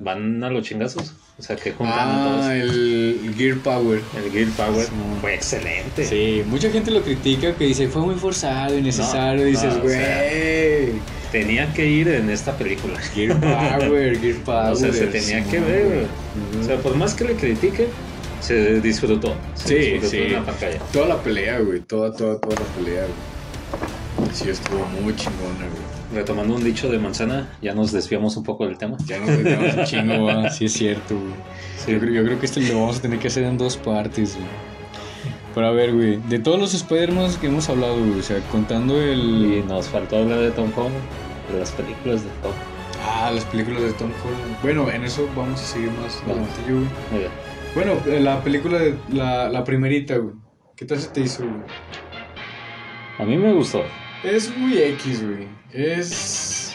[SPEAKER 2] van a los chingazos. O sea, que juntan.
[SPEAKER 1] Ah, el, el Gear Power.
[SPEAKER 2] El Gear Power
[SPEAKER 1] Sí.
[SPEAKER 2] fue excelente.
[SPEAKER 1] Sí, mucha gente lo critica que dice fue muy forzado, innecesario.
[SPEAKER 2] No,
[SPEAKER 1] dices,
[SPEAKER 2] no,
[SPEAKER 1] güey.
[SPEAKER 2] Tenía que ir en esta película.
[SPEAKER 1] Gear Power, Gear Power.
[SPEAKER 2] O sea, se tenía
[SPEAKER 1] sí,
[SPEAKER 2] que ver. güey.
[SPEAKER 1] Ujú.
[SPEAKER 2] O sea, por más que le critiquen, se disfrutó. Se
[SPEAKER 1] Sí,
[SPEAKER 2] disfrutó
[SPEAKER 1] sí.
[SPEAKER 2] en la pantalla.
[SPEAKER 1] Toda la pelea, güey. Toda, toda, toda la pelea, güey. Sí, estuvo muy chingona, güey.
[SPEAKER 2] Retomando un dicho de manzana, ya nos desviamos un poco del tema.
[SPEAKER 1] Ya nos metemos un chingo, va. Sí, es cierto, güey.
[SPEAKER 2] Sí.
[SPEAKER 1] Yo, creo, yo creo que este lo vamos a tener que hacer en dos partes, güey. Pero a ver, güey. De todos los Spider-Man que hemos hablado, güey. O sea, contando
[SPEAKER 2] Y
[SPEAKER 1] el.
[SPEAKER 2] nos faltó hablar de Tom Holland, de las películas de Tom.
[SPEAKER 1] Ah, las películas de Tom Holland. Bueno, en eso vamos a seguir más adelante, güey.
[SPEAKER 2] Muy bien.
[SPEAKER 1] Bueno, eh, la película de la, la primerita, güey. ¿Qué tal se te hizo, güey?
[SPEAKER 2] A mí me gustó.
[SPEAKER 1] Es muy X, güey. Es.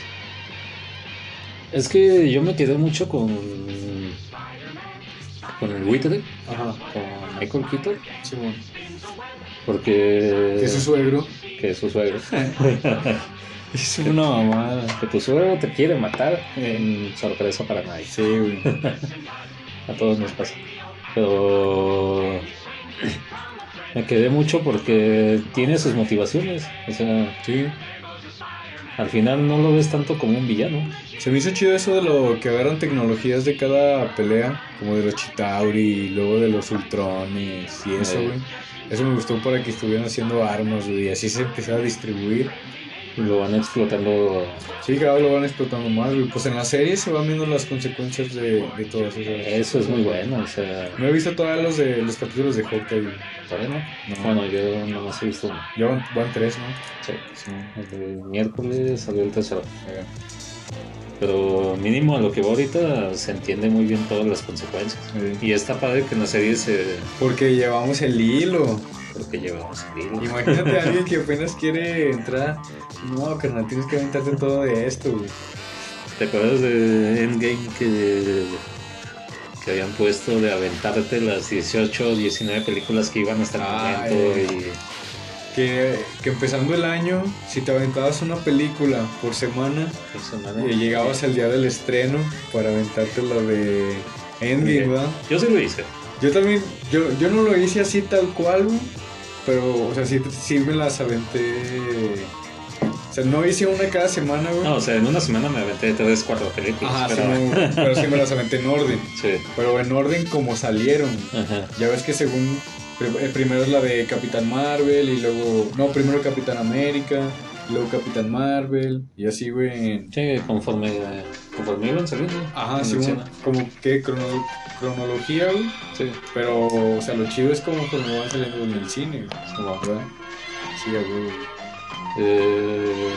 [SPEAKER 2] Es que yo me quedé mucho con. con el buitre,
[SPEAKER 1] Ajá,
[SPEAKER 2] con Michael Keaton,
[SPEAKER 1] Simón.
[SPEAKER 2] porque.
[SPEAKER 1] Que es su suegro.
[SPEAKER 2] que es su suegro.
[SPEAKER 1] Es una mamada.
[SPEAKER 2] que tu suegro te quiere matar en sorpresa para nadie.
[SPEAKER 1] Sí, güey.
[SPEAKER 2] A todos nos pasa. Pero. me quedé mucho porque tiene sus motivaciones. O sea,
[SPEAKER 1] Sí.
[SPEAKER 2] al final no lo ves tanto como un villano.
[SPEAKER 1] Se me hizo chido eso de lo que agarran tecnologías de cada pelea, como de los Chitauri y luego de los Ultrones y eso,
[SPEAKER 2] Eh.
[SPEAKER 1] güey. Eso me gustó para que estuvieran haciendo armas, güey, y así se empezaba a distribuir.
[SPEAKER 2] Lo van explotando.
[SPEAKER 1] Sí, vez lo van explotando más, güey. Pues en la serie se van viendo las consecuencias de, de todas esas.
[SPEAKER 2] Eso es muy bueno. O sea,
[SPEAKER 1] No he visto todavía los de los capítulos de Hawkeye.
[SPEAKER 2] ¿todavía no?
[SPEAKER 1] No.
[SPEAKER 2] Bueno, yo no más he visto uno.
[SPEAKER 1] Ya van, van tres, ¿no?
[SPEAKER 2] Sí.
[SPEAKER 1] Sí.
[SPEAKER 2] El miércoles salió el tercero. Pero mínimo a lo que va ahorita se entiende muy bien todas las consecuencias. Y está padre que en la serie se.
[SPEAKER 1] Porque llevamos el hilo.
[SPEAKER 2] Porque llevamos el hilo.
[SPEAKER 1] Imagínate a alguien que apenas quiere entrar. No, carnal, tienes que aventarte todo de esto, güey.
[SPEAKER 2] ¿Te acuerdas de Endgame que, que habían puesto de aventarte las 18 o 19 películas que iban hasta el
[SPEAKER 1] Ah,
[SPEAKER 2] momento?
[SPEAKER 1] eh. Que, que empezando el año, si te aventabas una película por semana,
[SPEAKER 2] Y por semana.
[SPEAKER 1] y llegabas al día del estreno para aventarte la de Endgame, ¿verdad?
[SPEAKER 2] Yo sí lo hice.
[SPEAKER 1] Yo también, yo, yo no lo hice así tal cual, pero, o sea, sí, sí me las aventé. O sea, no hice una cada semana, güey.
[SPEAKER 2] No, o sea, en una semana me aventé 3, 4 películas.
[SPEAKER 1] Ajá, sí,
[SPEAKER 2] pero...
[SPEAKER 1] no, pero sí me las aventé en orden.
[SPEAKER 2] sí.
[SPEAKER 1] Pero en orden como salieron.
[SPEAKER 2] Ajá.
[SPEAKER 1] Ya ves que según. eh, Primero es la de Capitán Marvel y luego. No, primero Capitán América, luego Capitán Marvel y así, güey. en-
[SPEAKER 2] Sí, conforme, conforme iban saliendo.
[SPEAKER 1] Ajá, sí, como que crono- cronología, güey.
[SPEAKER 2] Sí,
[SPEAKER 1] Pero, o sea, lo chido es como cuando van saliendo en el cine, güey,
[SPEAKER 2] es como-
[SPEAKER 1] ¿verdad? Sí, huevo.
[SPEAKER 2] Eh,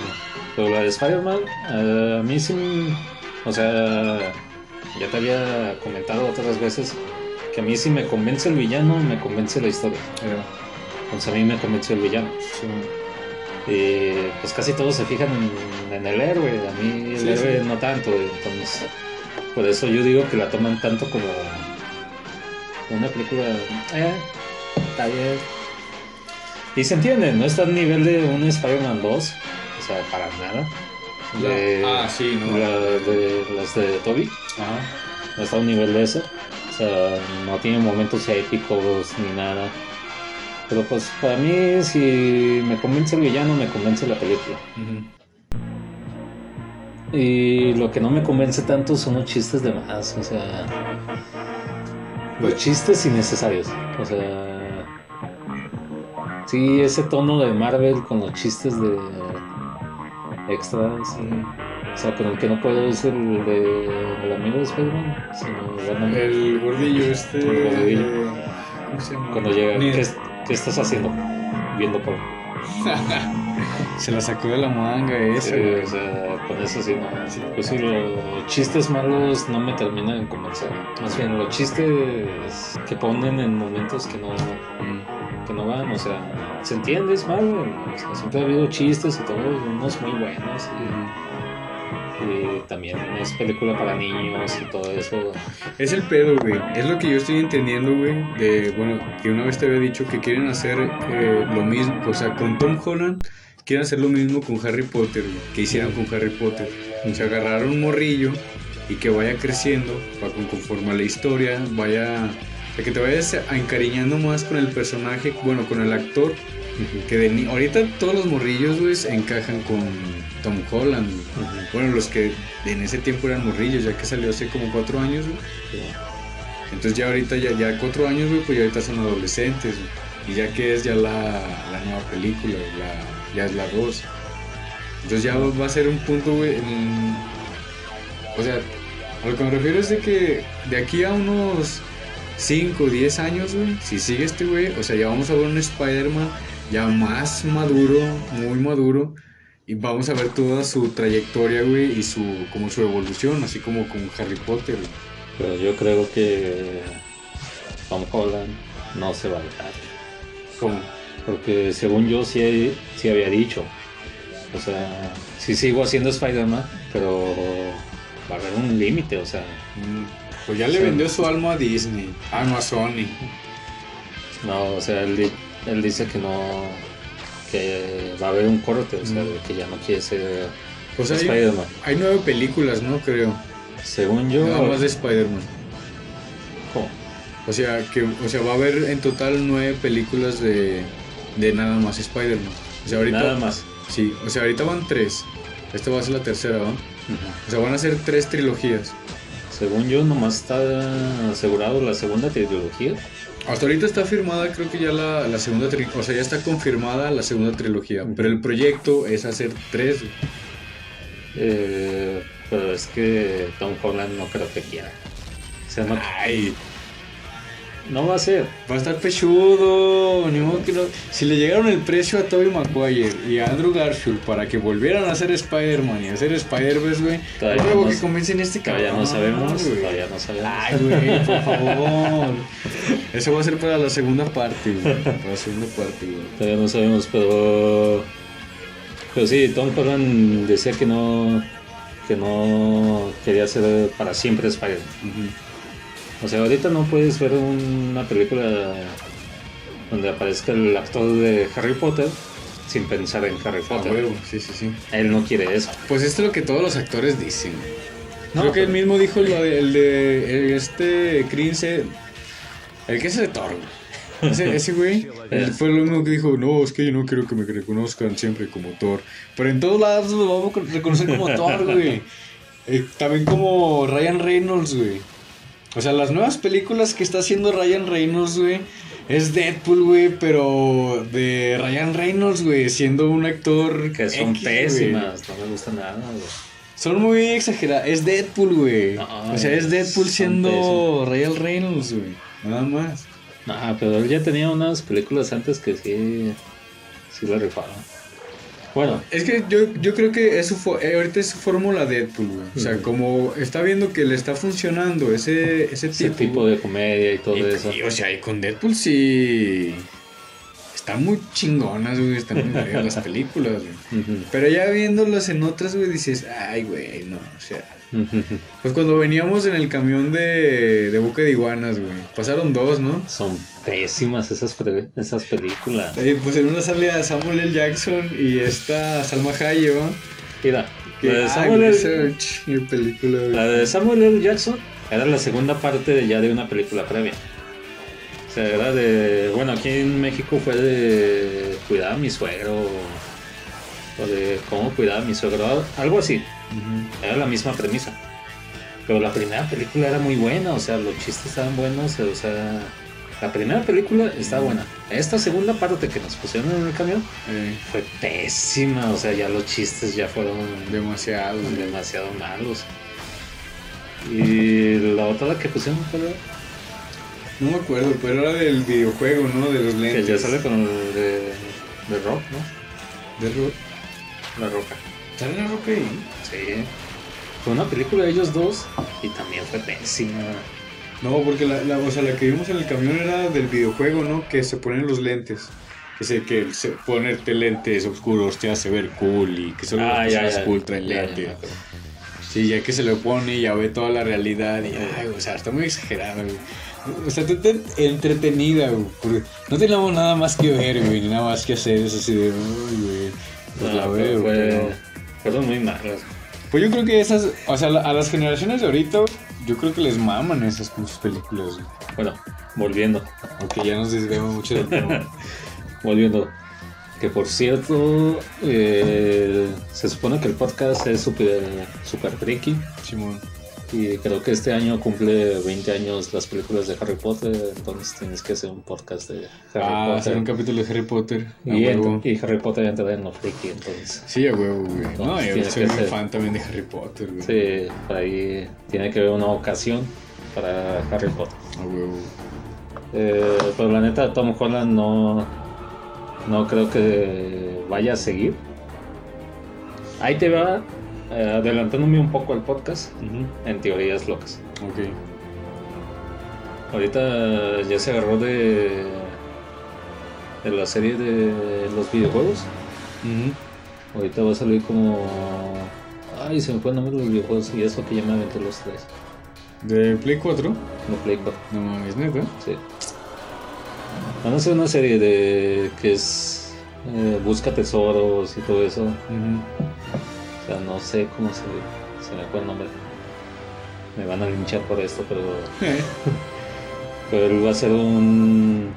[SPEAKER 2] pero la de Spider-Man, eh, a mí sí, o sea, ya te había comentado otras veces que a mí sí me convence el villano, me convence la historia.
[SPEAKER 1] Era,
[SPEAKER 2] Entonces a mí me convenció el villano.
[SPEAKER 1] sí.
[SPEAKER 2] Y pues casi todos se fijan en, en el héroe, a mí el
[SPEAKER 1] Sí,
[SPEAKER 2] héroe
[SPEAKER 1] sí.
[SPEAKER 2] no tanto. Entonces, por eso yo digo que la toman tanto como una película, eh, está bien. Y se entiende, no está al nivel de un Spider-Man 2, o sea, para nada. De,
[SPEAKER 1] La- ah, sí, no.
[SPEAKER 2] la- de las de Toby,
[SPEAKER 1] Ajá.
[SPEAKER 2] no está a un nivel de eso. O sea, no tiene momentos épicos ni nada. Pero pues para mí, si me convence el villano, me convence la película. Y lo que no me convence tanto son los chistes de más, o sea, los chistes innecesarios. O sea, sí, ese tono de Marvel con los chistes de extras. O sea, con el que no puedo es el de el amigo de Spider-Man,
[SPEAKER 1] El gordillo este. El gordillo.
[SPEAKER 2] Cuando llega, ¿qué, estás haciendo? Viendo por.
[SPEAKER 1] se la sacó de la manga ese.
[SPEAKER 2] o sea, con eso sí, no. Pues sí, los chistes malos no me terminan de convencer. Más bien, los chistes que ponen en momentos que no, que no van, o sea, se entiende, es malo. O sea, siempre ha habido chistes y todo, unos muy buenos. Y, también es película para niños y todo eso.
[SPEAKER 1] Es el pedo, güey. Es lo que yo estoy entendiendo, güey. De, bueno, que una vez te había dicho que quieren hacer eh, lo mismo, o sea, con Tom Holland quieren hacer lo mismo con Harry Potter, que hicieron con Harry Potter. O sea, agarraron un morrillo y que vaya creciendo, para conforme a la historia, vaya, que te vayas encariñando más con el personaje, bueno, con el actor. Que de, ahorita todos los morrillos, güey, encajan con Tom Holland. Bueno, los que en ese tiempo eran morrillos, ya que salió hace como cuatro años, güey. Entonces ya ahorita, ya, ya cuatro años, güey, pues ya ahorita son adolescentes, Y ya que es ya la, la nueva película, la, ya es la 2. Entonces ya va a ser un punto, güey, O sea, a lo que me refiero es de que de aquí a unos 5 o 10 años, güey, si sigue este güey, o sea, ya vamos a ver un Spider-Man ya más maduro, muy maduro, y vamos a ver toda su trayectoria, güey, y su, como su evolución, así como con Harry Potter,
[SPEAKER 2] Pero yo creo que Tom Holland no se va a dejar.
[SPEAKER 1] ¿Cómo?
[SPEAKER 2] Porque según yo sí, sí había dicho. O sea, sí sigo haciendo Spider-Man, pero va a haber un límite, o sea.
[SPEAKER 1] Mm, pues ya le vendió su alma a Disney. Ah, no a Sony.
[SPEAKER 2] No, o sea, él, él dice que no. que va a haber un corte, o sea, mm. que ya no quiere ser
[SPEAKER 1] pues Spider-Man. Hay nueve películas, ¿no? Creo.
[SPEAKER 2] Según yo.
[SPEAKER 1] Nada más de Spider-Man.
[SPEAKER 2] ¿Cómo?
[SPEAKER 1] O sea, que, o sea, va a haber en total nueve películas de de nada más Spider-Man. O sea, ahorita,
[SPEAKER 2] nada más.
[SPEAKER 1] Sí, o sea, ahorita van tres. Esta va a ser la tercera, ¿va? O sea, van a ser tres trilogías.
[SPEAKER 2] Según yo, nomás está asegurado la segunda trilogía.
[SPEAKER 1] Hasta ahorita está firmada, creo que ya la, la segunda trilogía. O sea, ya está confirmada la segunda trilogía. Pero el proyecto es hacer tres.
[SPEAKER 2] Eh, pero es que Tom Holland no creo que quiera. O sea, no.
[SPEAKER 1] Ay,
[SPEAKER 2] no va a ser.
[SPEAKER 1] Va a estar pechudo. Ni modo que no. Si le llegaron el precio a Tobey Maguire y a Andrew Garfield para que volvieran a hacer Spider-Man y a hacer Spider-Verse, güey. Todavía no, que convencen este
[SPEAKER 2] cabrón. Todavía no sabemos. Todavía no sabemos.
[SPEAKER 1] Ay, güey, por favor. Eso va a ser para la segunda parte, güey. Para la segunda parte, güey.
[SPEAKER 2] Todavía no sabemos, pero. Pero sí, Tom Holland decía que no. Que no quería ser para siempre Spider-Man. O sea, ahorita no puedes ver una película donde aparezca el actor de Harry Potter sin pensar en Harry Potter.
[SPEAKER 1] sí, sí, sí.
[SPEAKER 2] Él no quiere eso.
[SPEAKER 1] Pues esto es lo que todos los actores dicen. Creo que él mismo dijo el de, el de este Crince, el que es de Thor. Ese, ese güey él fue lo mismo que dijo, no, es que yo no quiero que me reconozcan siempre como Thor. Pero en todos lados lo vamos a reconocer como Thor, güey. Eh, también como Ryan Reynolds, güey. O sea, las nuevas películas que está haciendo Ryan Reynolds, güey, es Deadpool, güey, pero de Ryan Reynolds, güey, siendo un actor.
[SPEAKER 2] Que son pésimas, no me gusta nada, güey.
[SPEAKER 1] Son muy exageradas. Es Deadpool, güey. o sea, es Deadpool siendo Ryan Reynolds, güey. Nada más.
[SPEAKER 2] Ah, pero él ya tenía unas películas antes que sí. Sí lo rifaron. Bueno.
[SPEAKER 1] Es que yo, yo creo que eso eh, ahorita es su fórmula Deadpool, güey. O sea, como está viendo que le está funcionando ese, ese,
[SPEAKER 2] tipo, de comedia y todo eso.
[SPEAKER 1] o sea, y con Deadpool sí. Están muy chingonas, güey. Están muy las películas, güey. Pero ya viéndolas en otras, güey, dices, ay, güey, no, o sea. Pues cuando veníamos en el camión de, de Boca de Iguanas, güey. Pasaron dos, ¿no?
[SPEAKER 2] Son pésimas esas, esas películas.
[SPEAKER 1] pues en una salida Samuel L. Jackson y esta Salma Hayek, ¿no?
[SPEAKER 2] Mira,
[SPEAKER 1] la de Samuel L. película,
[SPEAKER 2] La de Samuel L. Jackson era la segunda parte de ya de una película previa. O sea, era de. Bueno, aquí en México fue de cuidar a mi suegro. O de cómo cuidar a mi suegro. Algo así. Era la misma premisa. Pero la primera película era muy buena, o sea, los chistes estaban buenos, o sea, la primera película estaba buena. Esta segunda parte que nos pusieron en el camión
[SPEAKER 1] Eh,
[SPEAKER 2] fue pésima, o sea, ya los chistes ya fueron
[SPEAKER 1] demasiado.
[SPEAKER 2] demasiado malos. Y la otra que pusieron fue
[SPEAKER 1] No me acuerdo, pero era del videojuego, ¿no? De los
[SPEAKER 2] que
[SPEAKER 1] lentes.
[SPEAKER 2] ya sale con el de, de Rock, ¿no?
[SPEAKER 1] ¿De ro-
[SPEAKER 2] La Roca.
[SPEAKER 1] ¿Sale la roca ahí?
[SPEAKER 2] Sí. Fue una película de ellos dos y también fue pésima.
[SPEAKER 1] No, porque la, la, o sea, la que vimos en el camión era del videojuego, ¿no? Que se ponen los lentes. Que sé que se, ponerte lentes oscuros te hace ver cool y que solo
[SPEAKER 2] Ah,
[SPEAKER 1] las personas
[SPEAKER 2] ya.
[SPEAKER 1] cool traen
[SPEAKER 2] Ya, ya.
[SPEAKER 1] Sí, ya que se lo pone y ya ve toda la realidad y ay, o sea, está muy exagerada, güey. O sea, tú te entretenida, güey. no tenemos nada más que ver, güey, ni nada más que hacer. Es así de, uy, güey. Pues
[SPEAKER 2] No,
[SPEAKER 1] la veo, pero-
[SPEAKER 2] Fueron muy malas.
[SPEAKER 1] Pues yo creo que esas, o sea, a las generaciones de ahorita, yo creo que les maman esas películas, güey.
[SPEAKER 2] Bueno, volviendo.
[SPEAKER 1] Aunque ya nos desviamos mucho del tema.
[SPEAKER 2] Volviendo. Que por cierto, eh, se supone que el podcast es super, super friki.
[SPEAKER 1] Simón.
[SPEAKER 2] Y creo que este año cumple 20 años las películas de Harry Potter. Entonces tienes que hacer un podcast de Harry
[SPEAKER 1] Ah, hacer
[SPEAKER 2] Potter.
[SPEAKER 1] un capítulo de Harry Potter.
[SPEAKER 2] Y, Harry Potter entra en lo friki. Entonces,
[SPEAKER 1] Sí, a huevo, güey. No, yo soy
[SPEAKER 2] ser-
[SPEAKER 1] fan también de Harry Potter, güey.
[SPEAKER 2] sí, por ahí tiene que haber una ocasión para Harry Potter.
[SPEAKER 1] A huevo.
[SPEAKER 2] Eh, pero la neta, Tom Holland no, no creo que vaya a seguir. Ahí te va, adelantándome un poco al podcast, en teorías locas.
[SPEAKER 1] Ok.
[SPEAKER 2] Ahorita ya se agarró de, de la serie de los videojuegos. Ahorita va a salir como... Ay, se me fue el nombre de los videojuegos y eso que ya me aventé los tres.
[SPEAKER 1] ¿De Play 4?
[SPEAKER 2] No Play 4.
[SPEAKER 1] No mames, neta.
[SPEAKER 2] Sí. Van a hacer una serie de que es eh, busca tesoros y todo eso. O sea, no sé cómo se, se me fue el nombre. Me van a linchar por esto, pero,
[SPEAKER 1] Eh,
[SPEAKER 2] pero él va a ser un...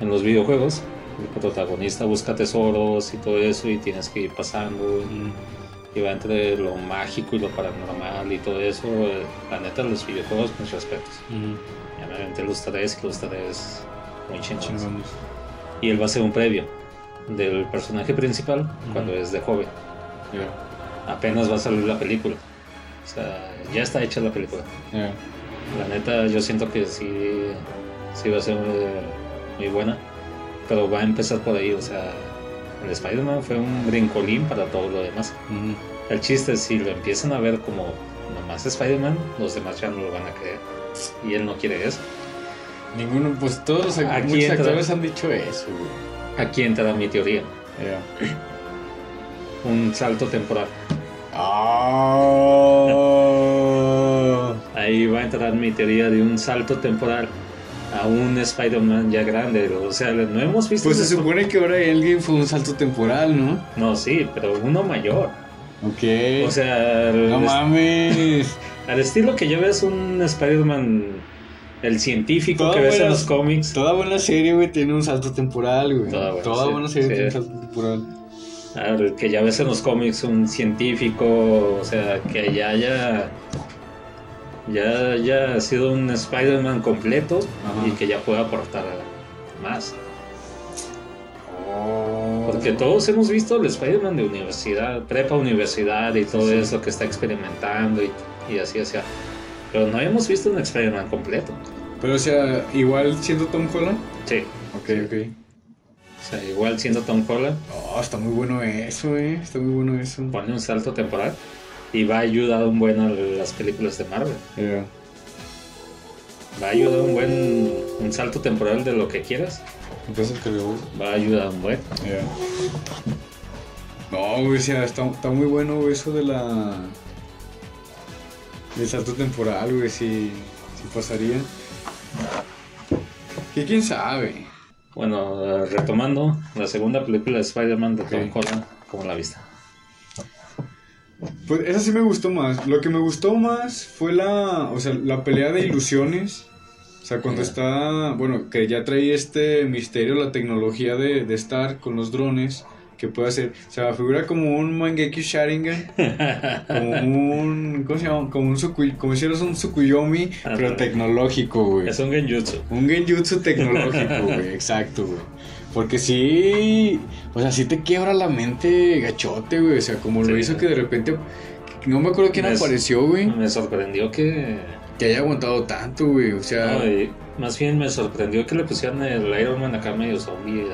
[SPEAKER 2] En los videojuegos, el protagonista busca tesoros y todo eso y tienes que ir pasando y va entre lo mágico y lo paranormal y todo eso. eh, La neta, los videojuegos, mis respetos. Ya me aventé los tres y los tres muy chingones. Y él va a ser un previo del personaje principal cuando es de joven.
[SPEAKER 1] Ya,
[SPEAKER 2] Apenas va a salir la película. O sea, ya está hecha la película.
[SPEAKER 1] ya.
[SPEAKER 2] La neta, yo siento que sí, sí va a ser eh, muy buena. Pero va a empezar por ahí. O sea, el Spider-Man fue un brincolín para todo lo demás. El chiste es si lo empiezan a ver como nomás Spider-Man, los demás ya no lo van a creer. Y él no quiere eso.
[SPEAKER 1] Ninguno, pues todos los
[SPEAKER 2] Aquí
[SPEAKER 1] muchos
[SPEAKER 2] entra-
[SPEAKER 1] actores han dicho eso, güey.
[SPEAKER 2] Aquí entra mi teoría.
[SPEAKER 1] Ya.
[SPEAKER 2] Un salto temporal.
[SPEAKER 1] Ah.
[SPEAKER 2] Ahí va a entrar mi teoría de un salto temporal a un Spider-Man ya grande. O sea, no hemos visto...
[SPEAKER 1] Pues se supone que ahora Endgame fue un salto temporal, ¿no?
[SPEAKER 2] No, sí, pero uno mayor.
[SPEAKER 1] Ok.
[SPEAKER 2] O sea,
[SPEAKER 1] no mames.
[SPEAKER 2] al estilo que ya ves un Spider-Man, el científico
[SPEAKER 1] Toda
[SPEAKER 2] que ves en los cómics.
[SPEAKER 1] Toda buena serie, güey, tiene un salto temporal, güey.
[SPEAKER 2] Toda
[SPEAKER 1] Toda
[SPEAKER 2] buena
[SPEAKER 1] buena,
[SPEAKER 2] serie,
[SPEAKER 1] serie
[SPEAKER 2] sí.
[SPEAKER 1] tiene un salto temporal.
[SPEAKER 2] Que ya ves en los cómics un científico, o sea, que ya haya ya haya sido un Spider-Man completo
[SPEAKER 1] Ajá.
[SPEAKER 2] y que ya pueda aportar más.
[SPEAKER 1] Oh.
[SPEAKER 2] Porque todos hemos visto el Spider-Man de universidad, prepa universidad y todo
[SPEAKER 1] Sí.
[SPEAKER 2] eso que está experimentando y, y así, así. Pero no hemos visto un Spider-Man completo.
[SPEAKER 1] Pero, o sea, igual siendo Tom Holland.
[SPEAKER 2] Sí.
[SPEAKER 1] Ok, ok.
[SPEAKER 2] Sea, igual siendo Tom Holland,
[SPEAKER 1] Oh, está muy bueno eso, eh. Está muy bueno eso.
[SPEAKER 2] pone un salto temporal y va a ayudar un buen a las películas de Marvel. Va a ayudar un buen un salto temporal de lo que quieras.
[SPEAKER 1] Entonces.
[SPEAKER 2] Va a ayudar un buen.
[SPEAKER 1] No, güey, o sea, está, está muy bueno eso de la. del salto temporal, güey, si, si pasaría. Que quién sabe.
[SPEAKER 2] Bueno, retomando la segunda película de Spider-Man de Tom
[SPEAKER 1] Ok.
[SPEAKER 2] Holland, como la viste.
[SPEAKER 1] Pues esa sí me gustó más. Lo que me gustó más fue la, o sea, la pelea de ilusiones. O sea, cuando está, bueno, que ya trae este misterio, la tecnología de, de estar con los drones, que puede hacer, o sea, figura como un Mangekyo Sharingan, como un, ¿cómo se llama? Como un Sukuy- como si fueras un Tsukuyomi, pero tecnológico, güey.
[SPEAKER 2] Es un genjutsu.
[SPEAKER 1] Un genjutsu tecnológico, güey, exacto, güey. Porque sí, o sea, sí te quiebra la mente gachote, güey. O sea, como lo
[SPEAKER 2] Sí.
[SPEAKER 1] hizo que de repente, no me acuerdo quién
[SPEAKER 2] Me-
[SPEAKER 1] apareció, güey,
[SPEAKER 2] Me sorprendió que.
[SPEAKER 1] que haya aguantado tanto, güey. O sea,
[SPEAKER 2] no, más bien me sorprendió que le pusieran el Iron Man acá medio zombie.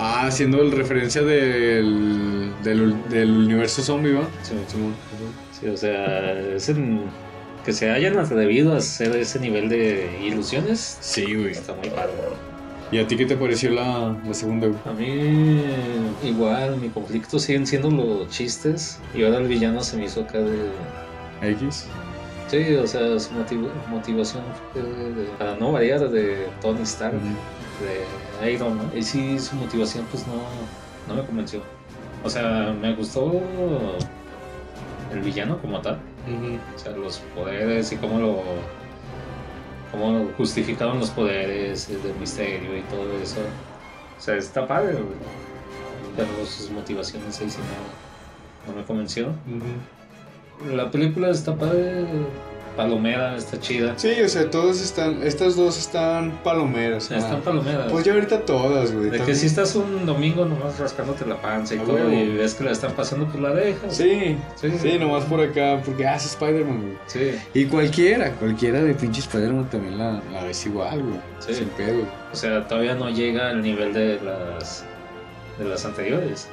[SPEAKER 1] Ah, haciendo el referencia del, del, del universo zombie, ¿va?
[SPEAKER 2] Sí, sí, o sea, es en- que se hayan atrevido a hacer ese nivel de ilusiones.
[SPEAKER 1] Sí, güey.
[SPEAKER 2] Está muy padre.
[SPEAKER 1] ¿Y a ti qué te pareció la, la segunda, güey?
[SPEAKER 2] A mí, igual, mi conflicto siguen siendo los chistes. Y ahora el villano se me hizo acá de.
[SPEAKER 1] X.
[SPEAKER 2] Sí, o sea, su motiv- motivación fue de- para no variar de Tony Stark, de Iron Man. Y sí, su motivación, pues no, no me convenció. O sea, me gustó el villano como tal. O sea, los poderes y cómo lo. cómo justificaron los poderes del misterio y todo eso. O sea, está padre. Pero sus motivaciones ahí sí no, no me convenció. La película está padre, palomera, está chida.
[SPEAKER 1] Sí, o sea, todos están, estas dos están palomeras.
[SPEAKER 2] Están
[SPEAKER 1] ah.
[SPEAKER 2] palomeras.
[SPEAKER 1] Pues ya ahorita todas, güey.
[SPEAKER 2] de que si estás un domingo nomás rascándote la panza y todo y ves que la están pasando, pues la dejas.
[SPEAKER 1] Sí,
[SPEAKER 2] Sí.
[SPEAKER 1] sí, nomás por acá, porque hace Spider-Man, güey.
[SPEAKER 2] Sí.
[SPEAKER 1] Y cualquiera, cualquiera de pinche Spider-Man también la, la ves igual, güey.
[SPEAKER 2] Sí.
[SPEAKER 1] Sin pedo.
[SPEAKER 2] O sea, todavía no llega al nivel de las de las anteriores.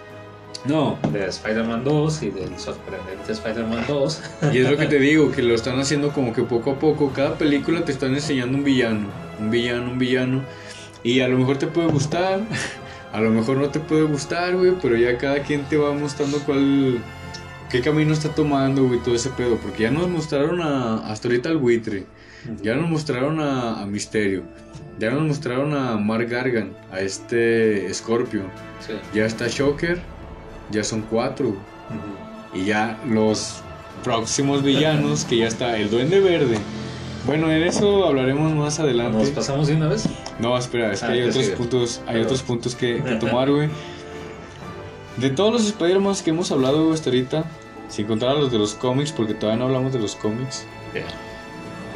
[SPEAKER 1] No,
[SPEAKER 2] De Spider-Man 2 y del sorprendente Spider-Man 2.
[SPEAKER 1] y es lo que te digo, que lo están haciendo como que poco a poco. Cada película te están enseñando un villano, un villano, un villano. Y a lo mejor te puede gustar, a lo mejor no te puede gustar, güey, pero ya cada quien te va mostrando cuál, qué camino está tomando, güey, todo ese pedo. Porque ya nos mostraron a, hasta ahorita al buitre, ya nos mostraron a, a Misterio, ya nos mostraron a Mark Gargan, a este Scorpio.
[SPEAKER 2] Sí.
[SPEAKER 1] Ya está Shocker, ya son cuatro. Y ya los próximos villanos, que ya está el Duende Verde. Bueno, en eso hablaremos más adelante.
[SPEAKER 2] ¿Nos pasamos de una vez?
[SPEAKER 1] No, espera, es que
[SPEAKER 2] Ah,
[SPEAKER 1] hay otros
[SPEAKER 2] sigue.
[SPEAKER 1] puntos, hay otros puntos que, que tomar, güey. De todos los Spider-Man que hemos hablado güey, hasta ahorita, sin contar a los de los cómics, porque todavía no hablamos de los cómics.
[SPEAKER 2] Ya.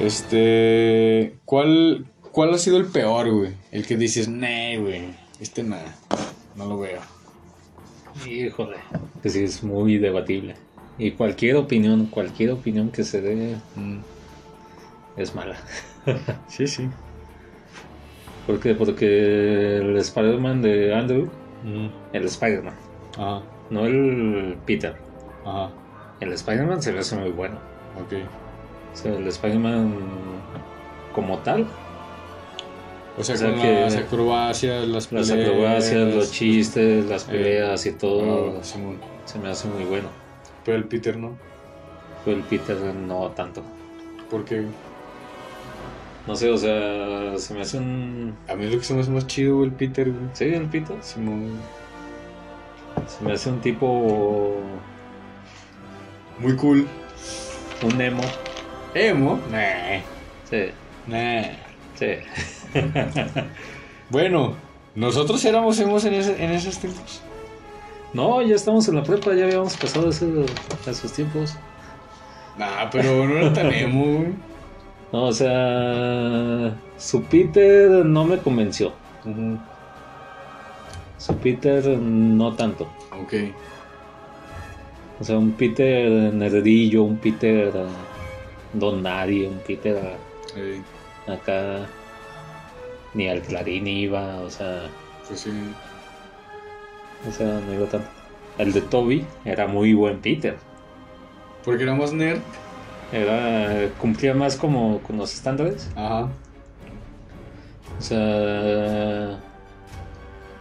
[SPEAKER 1] Este, ¿cuál, cuál ha sido el peor, güey? El que dices, nee, güey, este nada, no lo veo.
[SPEAKER 2] Híjole. Que sí, es muy debatible. Y cualquier opinión, cualquier opinión que se dé
[SPEAKER 1] Mm,
[SPEAKER 2] es mala.
[SPEAKER 1] Sí, sí.
[SPEAKER 2] ¿Por qué? Porque el Spider-Man de Andrew,
[SPEAKER 1] Mm,
[SPEAKER 2] el Spider-Man,
[SPEAKER 1] Ajá,
[SPEAKER 2] no el Peter.
[SPEAKER 1] ajá,
[SPEAKER 2] El Spider-Man se me hace muy bueno.
[SPEAKER 1] ok.
[SPEAKER 2] O sea, el Spider-Man como tal,
[SPEAKER 1] O sea,
[SPEAKER 2] O sea
[SPEAKER 1] con
[SPEAKER 2] que
[SPEAKER 1] las acrobacias, las
[SPEAKER 2] las
[SPEAKER 1] peleas.
[SPEAKER 2] acrobacias, los chistes, las
[SPEAKER 1] Eh,
[SPEAKER 2] peleas y todo,
[SPEAKER 1] Ah,
[SPEAKER 2] se me hace muy bueno.
[SPEAKER 1] Pero el Peter no.
[SPEAKER 2] Pero el Peter no tanto.
[SPEAKER 1] ¿Por qué?
[SPEAKER 2] No sé, o sea, se me hace un...
[SPEAKER 1] A mí es lo que se me hace más chido, el Peter, güey.
[SPEAKER 2] Sí, el Peter. Se me hace un tipo...
[SPEAKER 1] Muy cool.
[SPEAKER 2] Un emo.
[SPEAKER 1] ¿Emo? Nah.
[SPEAKER 2] Sí,
[SPEAKER 1] Nah.
[SPEAKER 2] Sí.
[SPEAKER 1] Bueno, nosotros éramos emos en, ese- en esos tiempos.
[SPEAKER 2] No, ya estamos en la prepa, ya habíamos pasado ese- esos tiempos.
[SPEAKER 1] Nah, pero no era tan emo, güey.
[SPEAKER 2] No, o sea, su Peter no me convenció. Su Peter no tanto.
[SPEAKER 1] Ok.
[SPEAKER 2] O sea, un Peter nerdillo, un Peter eh, don nadie, un Peter
[SPEAKER 1] Eh,
[SPEAKER 2] acá ni al clarín iba, o sea,
[SPEAKER 1] pues sí.
[SPEAKER 2] o sea, no iba tanto. El de Toby era muy buen Peter.
[SPEAKER 1] Porque era más nerd.
[SPEAKER 2] Era, cumplía más como con los estándares.
[SPEAKER 1] Ajá.
[SPEAKER 2] O sea,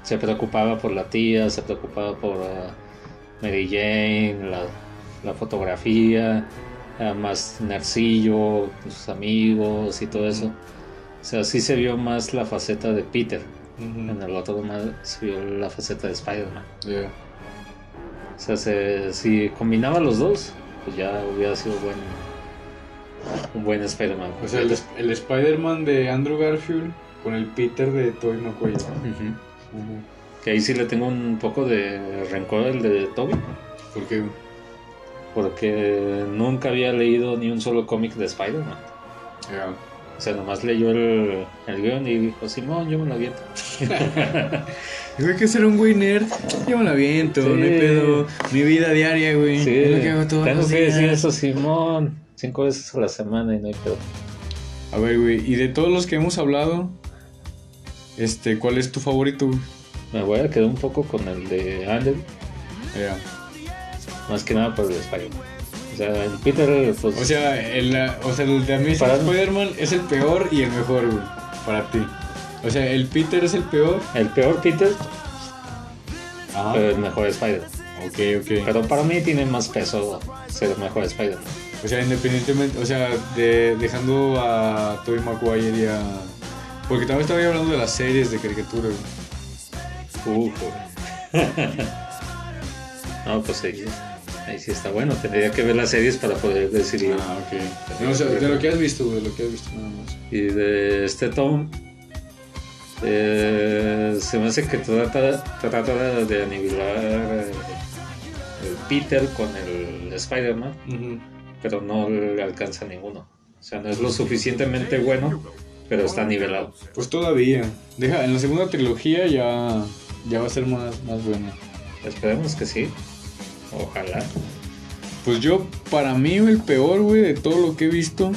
[SPEAKER 2] se preocupaba por la tía, se preocupaba por eh, Mary Jane, la, la fotografía, más nercillo, con sus amigos y todo eso. O sea, sí se vio más la faceta de Peter. En el otro más se vio la faceta de Spider-Man.
[SPEAKER 1] Yeah.
[SPEAKER 2] O sea, se- si combinaba los dos, pues ya hubiera sido buen, un buen Spider-Man.
[SPEAKER 1] O sea, el, el Spider-Man de Andrew Garfield con el Peter de Tobey Maguire.
[SPEAKER 2] Ujú. Que ahí sí le tengo un poco de rencor el de Toby,
[SPEAKER 1] ¿Por qué?
[SPEAKER 2] Porque nunca había leído ni un solo cómic de Spider-Man.
[SPEAKER 1] Ya.
[SPEAKER 2] O sea, nomás leyó el, el guion y dijo, Simón, yo me lo aviento.
[SPEAKER 1] Güey, que ser un güey nerd. Yo me lo aviento,
[SPEAKER 2] Sí.
[SPEAKER 1] no hay pedo. Mi vida diaria, güey.
[SPEAKER 2] Sí,
[SPEAKER 1] es lo que hago todos
[SPEAKER 2] tengo
[SPEAKER 1] los
[SPEAKER 2] que decir eso, Simón. Cinco veces a la semana y no hay pedo.
[SPEAKER 1] A ver, güey, y de todos los que hemos hablado, este, ¿cuál es tu favorito?
[SPEAKER 2] Me voy a quedar un poco con el de Andrew,
[SPEAKER 1] Ya.
[SPEAKER 2] Más que nada por el de Spider-Man. O sea, el Peter, pues.
[SPEAKER 1] O sea, el, o sea, el de Amazing
[SPEAKER 2] Para-
[SPEAKER 1] Spider-Man es el peor y el mejor, güey, para ti. O sea, el Peter es el peor.
[SPEAKER 2] el peor Peter,
[SPEAKER 1] Ajá.
[SPEAKER 2] pero el mejor Spider.
[SPEAKER 1] Ok, ok.
[SPEAKER 2] Pero para mí tiene más peso ser el mejor Spider-Man.
[SPEAKER 1] O sea, independientemente, o sea, de, dejando a Tobey Maguire y a... Porque también estaba hablando de las series de caricatura, güey.
[SPEAKER 2] Uf, güey. no, pues sí. Ahí sí está bueno. Tendría que ver las series para poder decirlo.
[SPEAKER 1] Ah, ok. No, o sea, de lo que has visto, de lo que has visto nada más.
[SPEAKER 2] Y de este Tom, eh, se me hace que trata, trata de aniquilar el, el Peter con el Spider-Man, pero no le alcanza a ninguno. O sea, no es lo suficientemente bueno, pero está nivelado.
[SPEAKER 1] Pues todavía. Deja, en la segunda trilogía ya, ya va a ser más, más buena.
[SPEAKER 2] Esperemos que sí. Ojalá.
[SPEAKER 1] Pues yo, para mí, el peor, güey, de todo lo que he visto.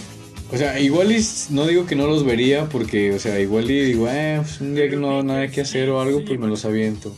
[SPEAKER 1] O sea, igual y no digo que no los vería, porque, o sea, igual y digo, eh, pues un día que no nada que hacer o algo, pues me los aviento.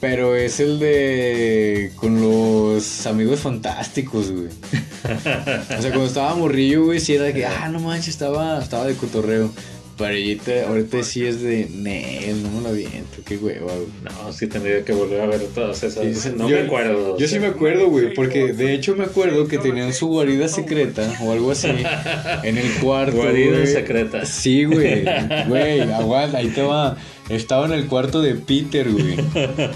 [SPEAKER 1] Pero es el de. con los amigos fantásticos, güey. o sea, cuando estaba morrillo, güey, sí era que, ah, no manches, estaba, estaba de cotorreo. Pero ahorita, ahorita sí es de, Nel, no me lo aviento, qué hueva, güey.
[SPEAKER 2] No, sí tendría que volver a ver todas esas.
[SPEAKER 1] Sí,
[SPEAKER 2] no
[SPEAKER 1] yo-
[SPEAKER 2] me acuerdo.
[SPEAKER 1] Yo sí me acuerdo, güey, porque de hecho me acuerdo que tenían su guarida secreta o algo así en el cuarto.
[SPEAKER 2] Guarida
[SPEAKER 1] güey.
[SPEAKER 2] secreta.
[SPEAKER 1] Sí, güey. Güey, aguanta, ahí te va. Estaba en el cuarto de Peter, güey.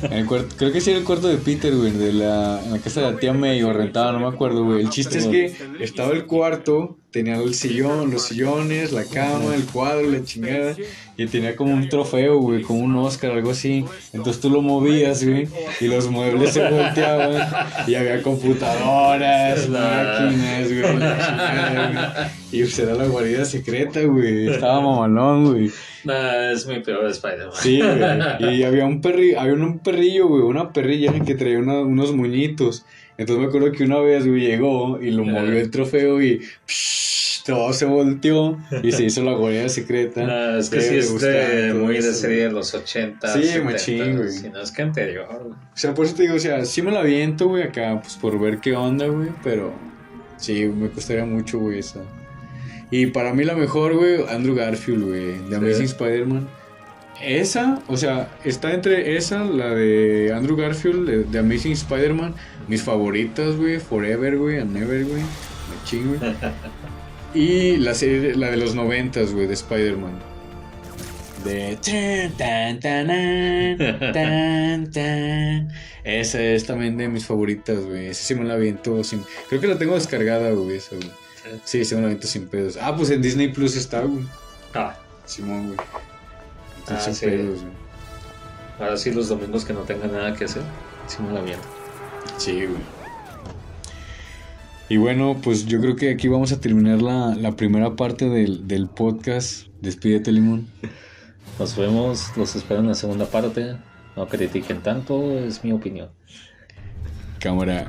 [SPEAKER 1] En el cuarto, creo que sí era el cuarto de Peter, güey, de la, en la casa de la tía May o rentaba, no me acuerdo, güey. El chiste es que estaba el cuarto, tenía el sillón, los sillones, la cama, el cuadro, la chingada. Y tenía como un trofeo, güey, como un Oscar, algo así. Entonces tú lo movías, güey, y los muebles se volteaban. Y había computadoras, máquinas, güey, la chingada, güey. Y pues era la guarida secreta, güey. Estaba mamalón, güey.
[SPEAKER 2] Nah, es mi peor Spider-Man.
[SPEAKER 1] Sí, güey. Y había un perrillo, había un perrillo, güey, una perrilla que traía una- unos muñitos. Entonces me acuerdo que una vez, güey, llegó y lo movió el trofeo y psh, todo se volteó y se hizo la guarida secreta.
[SPEAKER 2] No, es que sí es de, muy de serie de los 80.
[SPEAKER 1] Sí,
[SPEAKER 2] 70,
[SPEAKER 1] machín, güey.
[SPEAKER 2] Si no es que anterior. güey.
[SPEAKER 1] O sea, por eso te digo, o sea, sí me la aviento, güey, acá, pues por ver qué onda, güey, pero sí, me costaría mucho, güey, esa. Y para mí la mejor, güey, Andrew Garfield, güey, de Amazing Spider-Man. Esa, o sea, está entre esa, la de Andrew Garfield, de, de Amazing Spider-Man, mis favoritas, güey, Forever, güey, and Never, güey, machín, güey. Y la serie, la de los noventas, güey, de Spider-Man. De... tan, tan, tan, tan, tan. Esa es también de mis favoritas, güey. Esa sí me la aviento sin... Creo que la tengo descargada, güey, esa, güey. Sí, sí me la aviento sin pedos. Ah, pues en Disney Plus está, güey.
[SPEAKER 2] Ah,
[SPEAKER 1] Simón, güey.
[SPEAKER 2] Ah,
[SPEAKER 1] sin
[SPEAKER 2] sí.
[SPEAKER 1] pedos, güey.
[SPEAKER 2] ahora sí, los domingos que no tenga nada que hacer, sí me la viento.
[SPEAKER 1] Sí, güey. Y bueno, pues yo creo que aquí vamos a terminar la, la primera parte del, del podcast. Despídete, Limón.
[SPEAKER 2] Nos vemos, los espero en la segunda parte. No critiquen tanto, es mi opinión.
[SPEAKER 1] Cámara.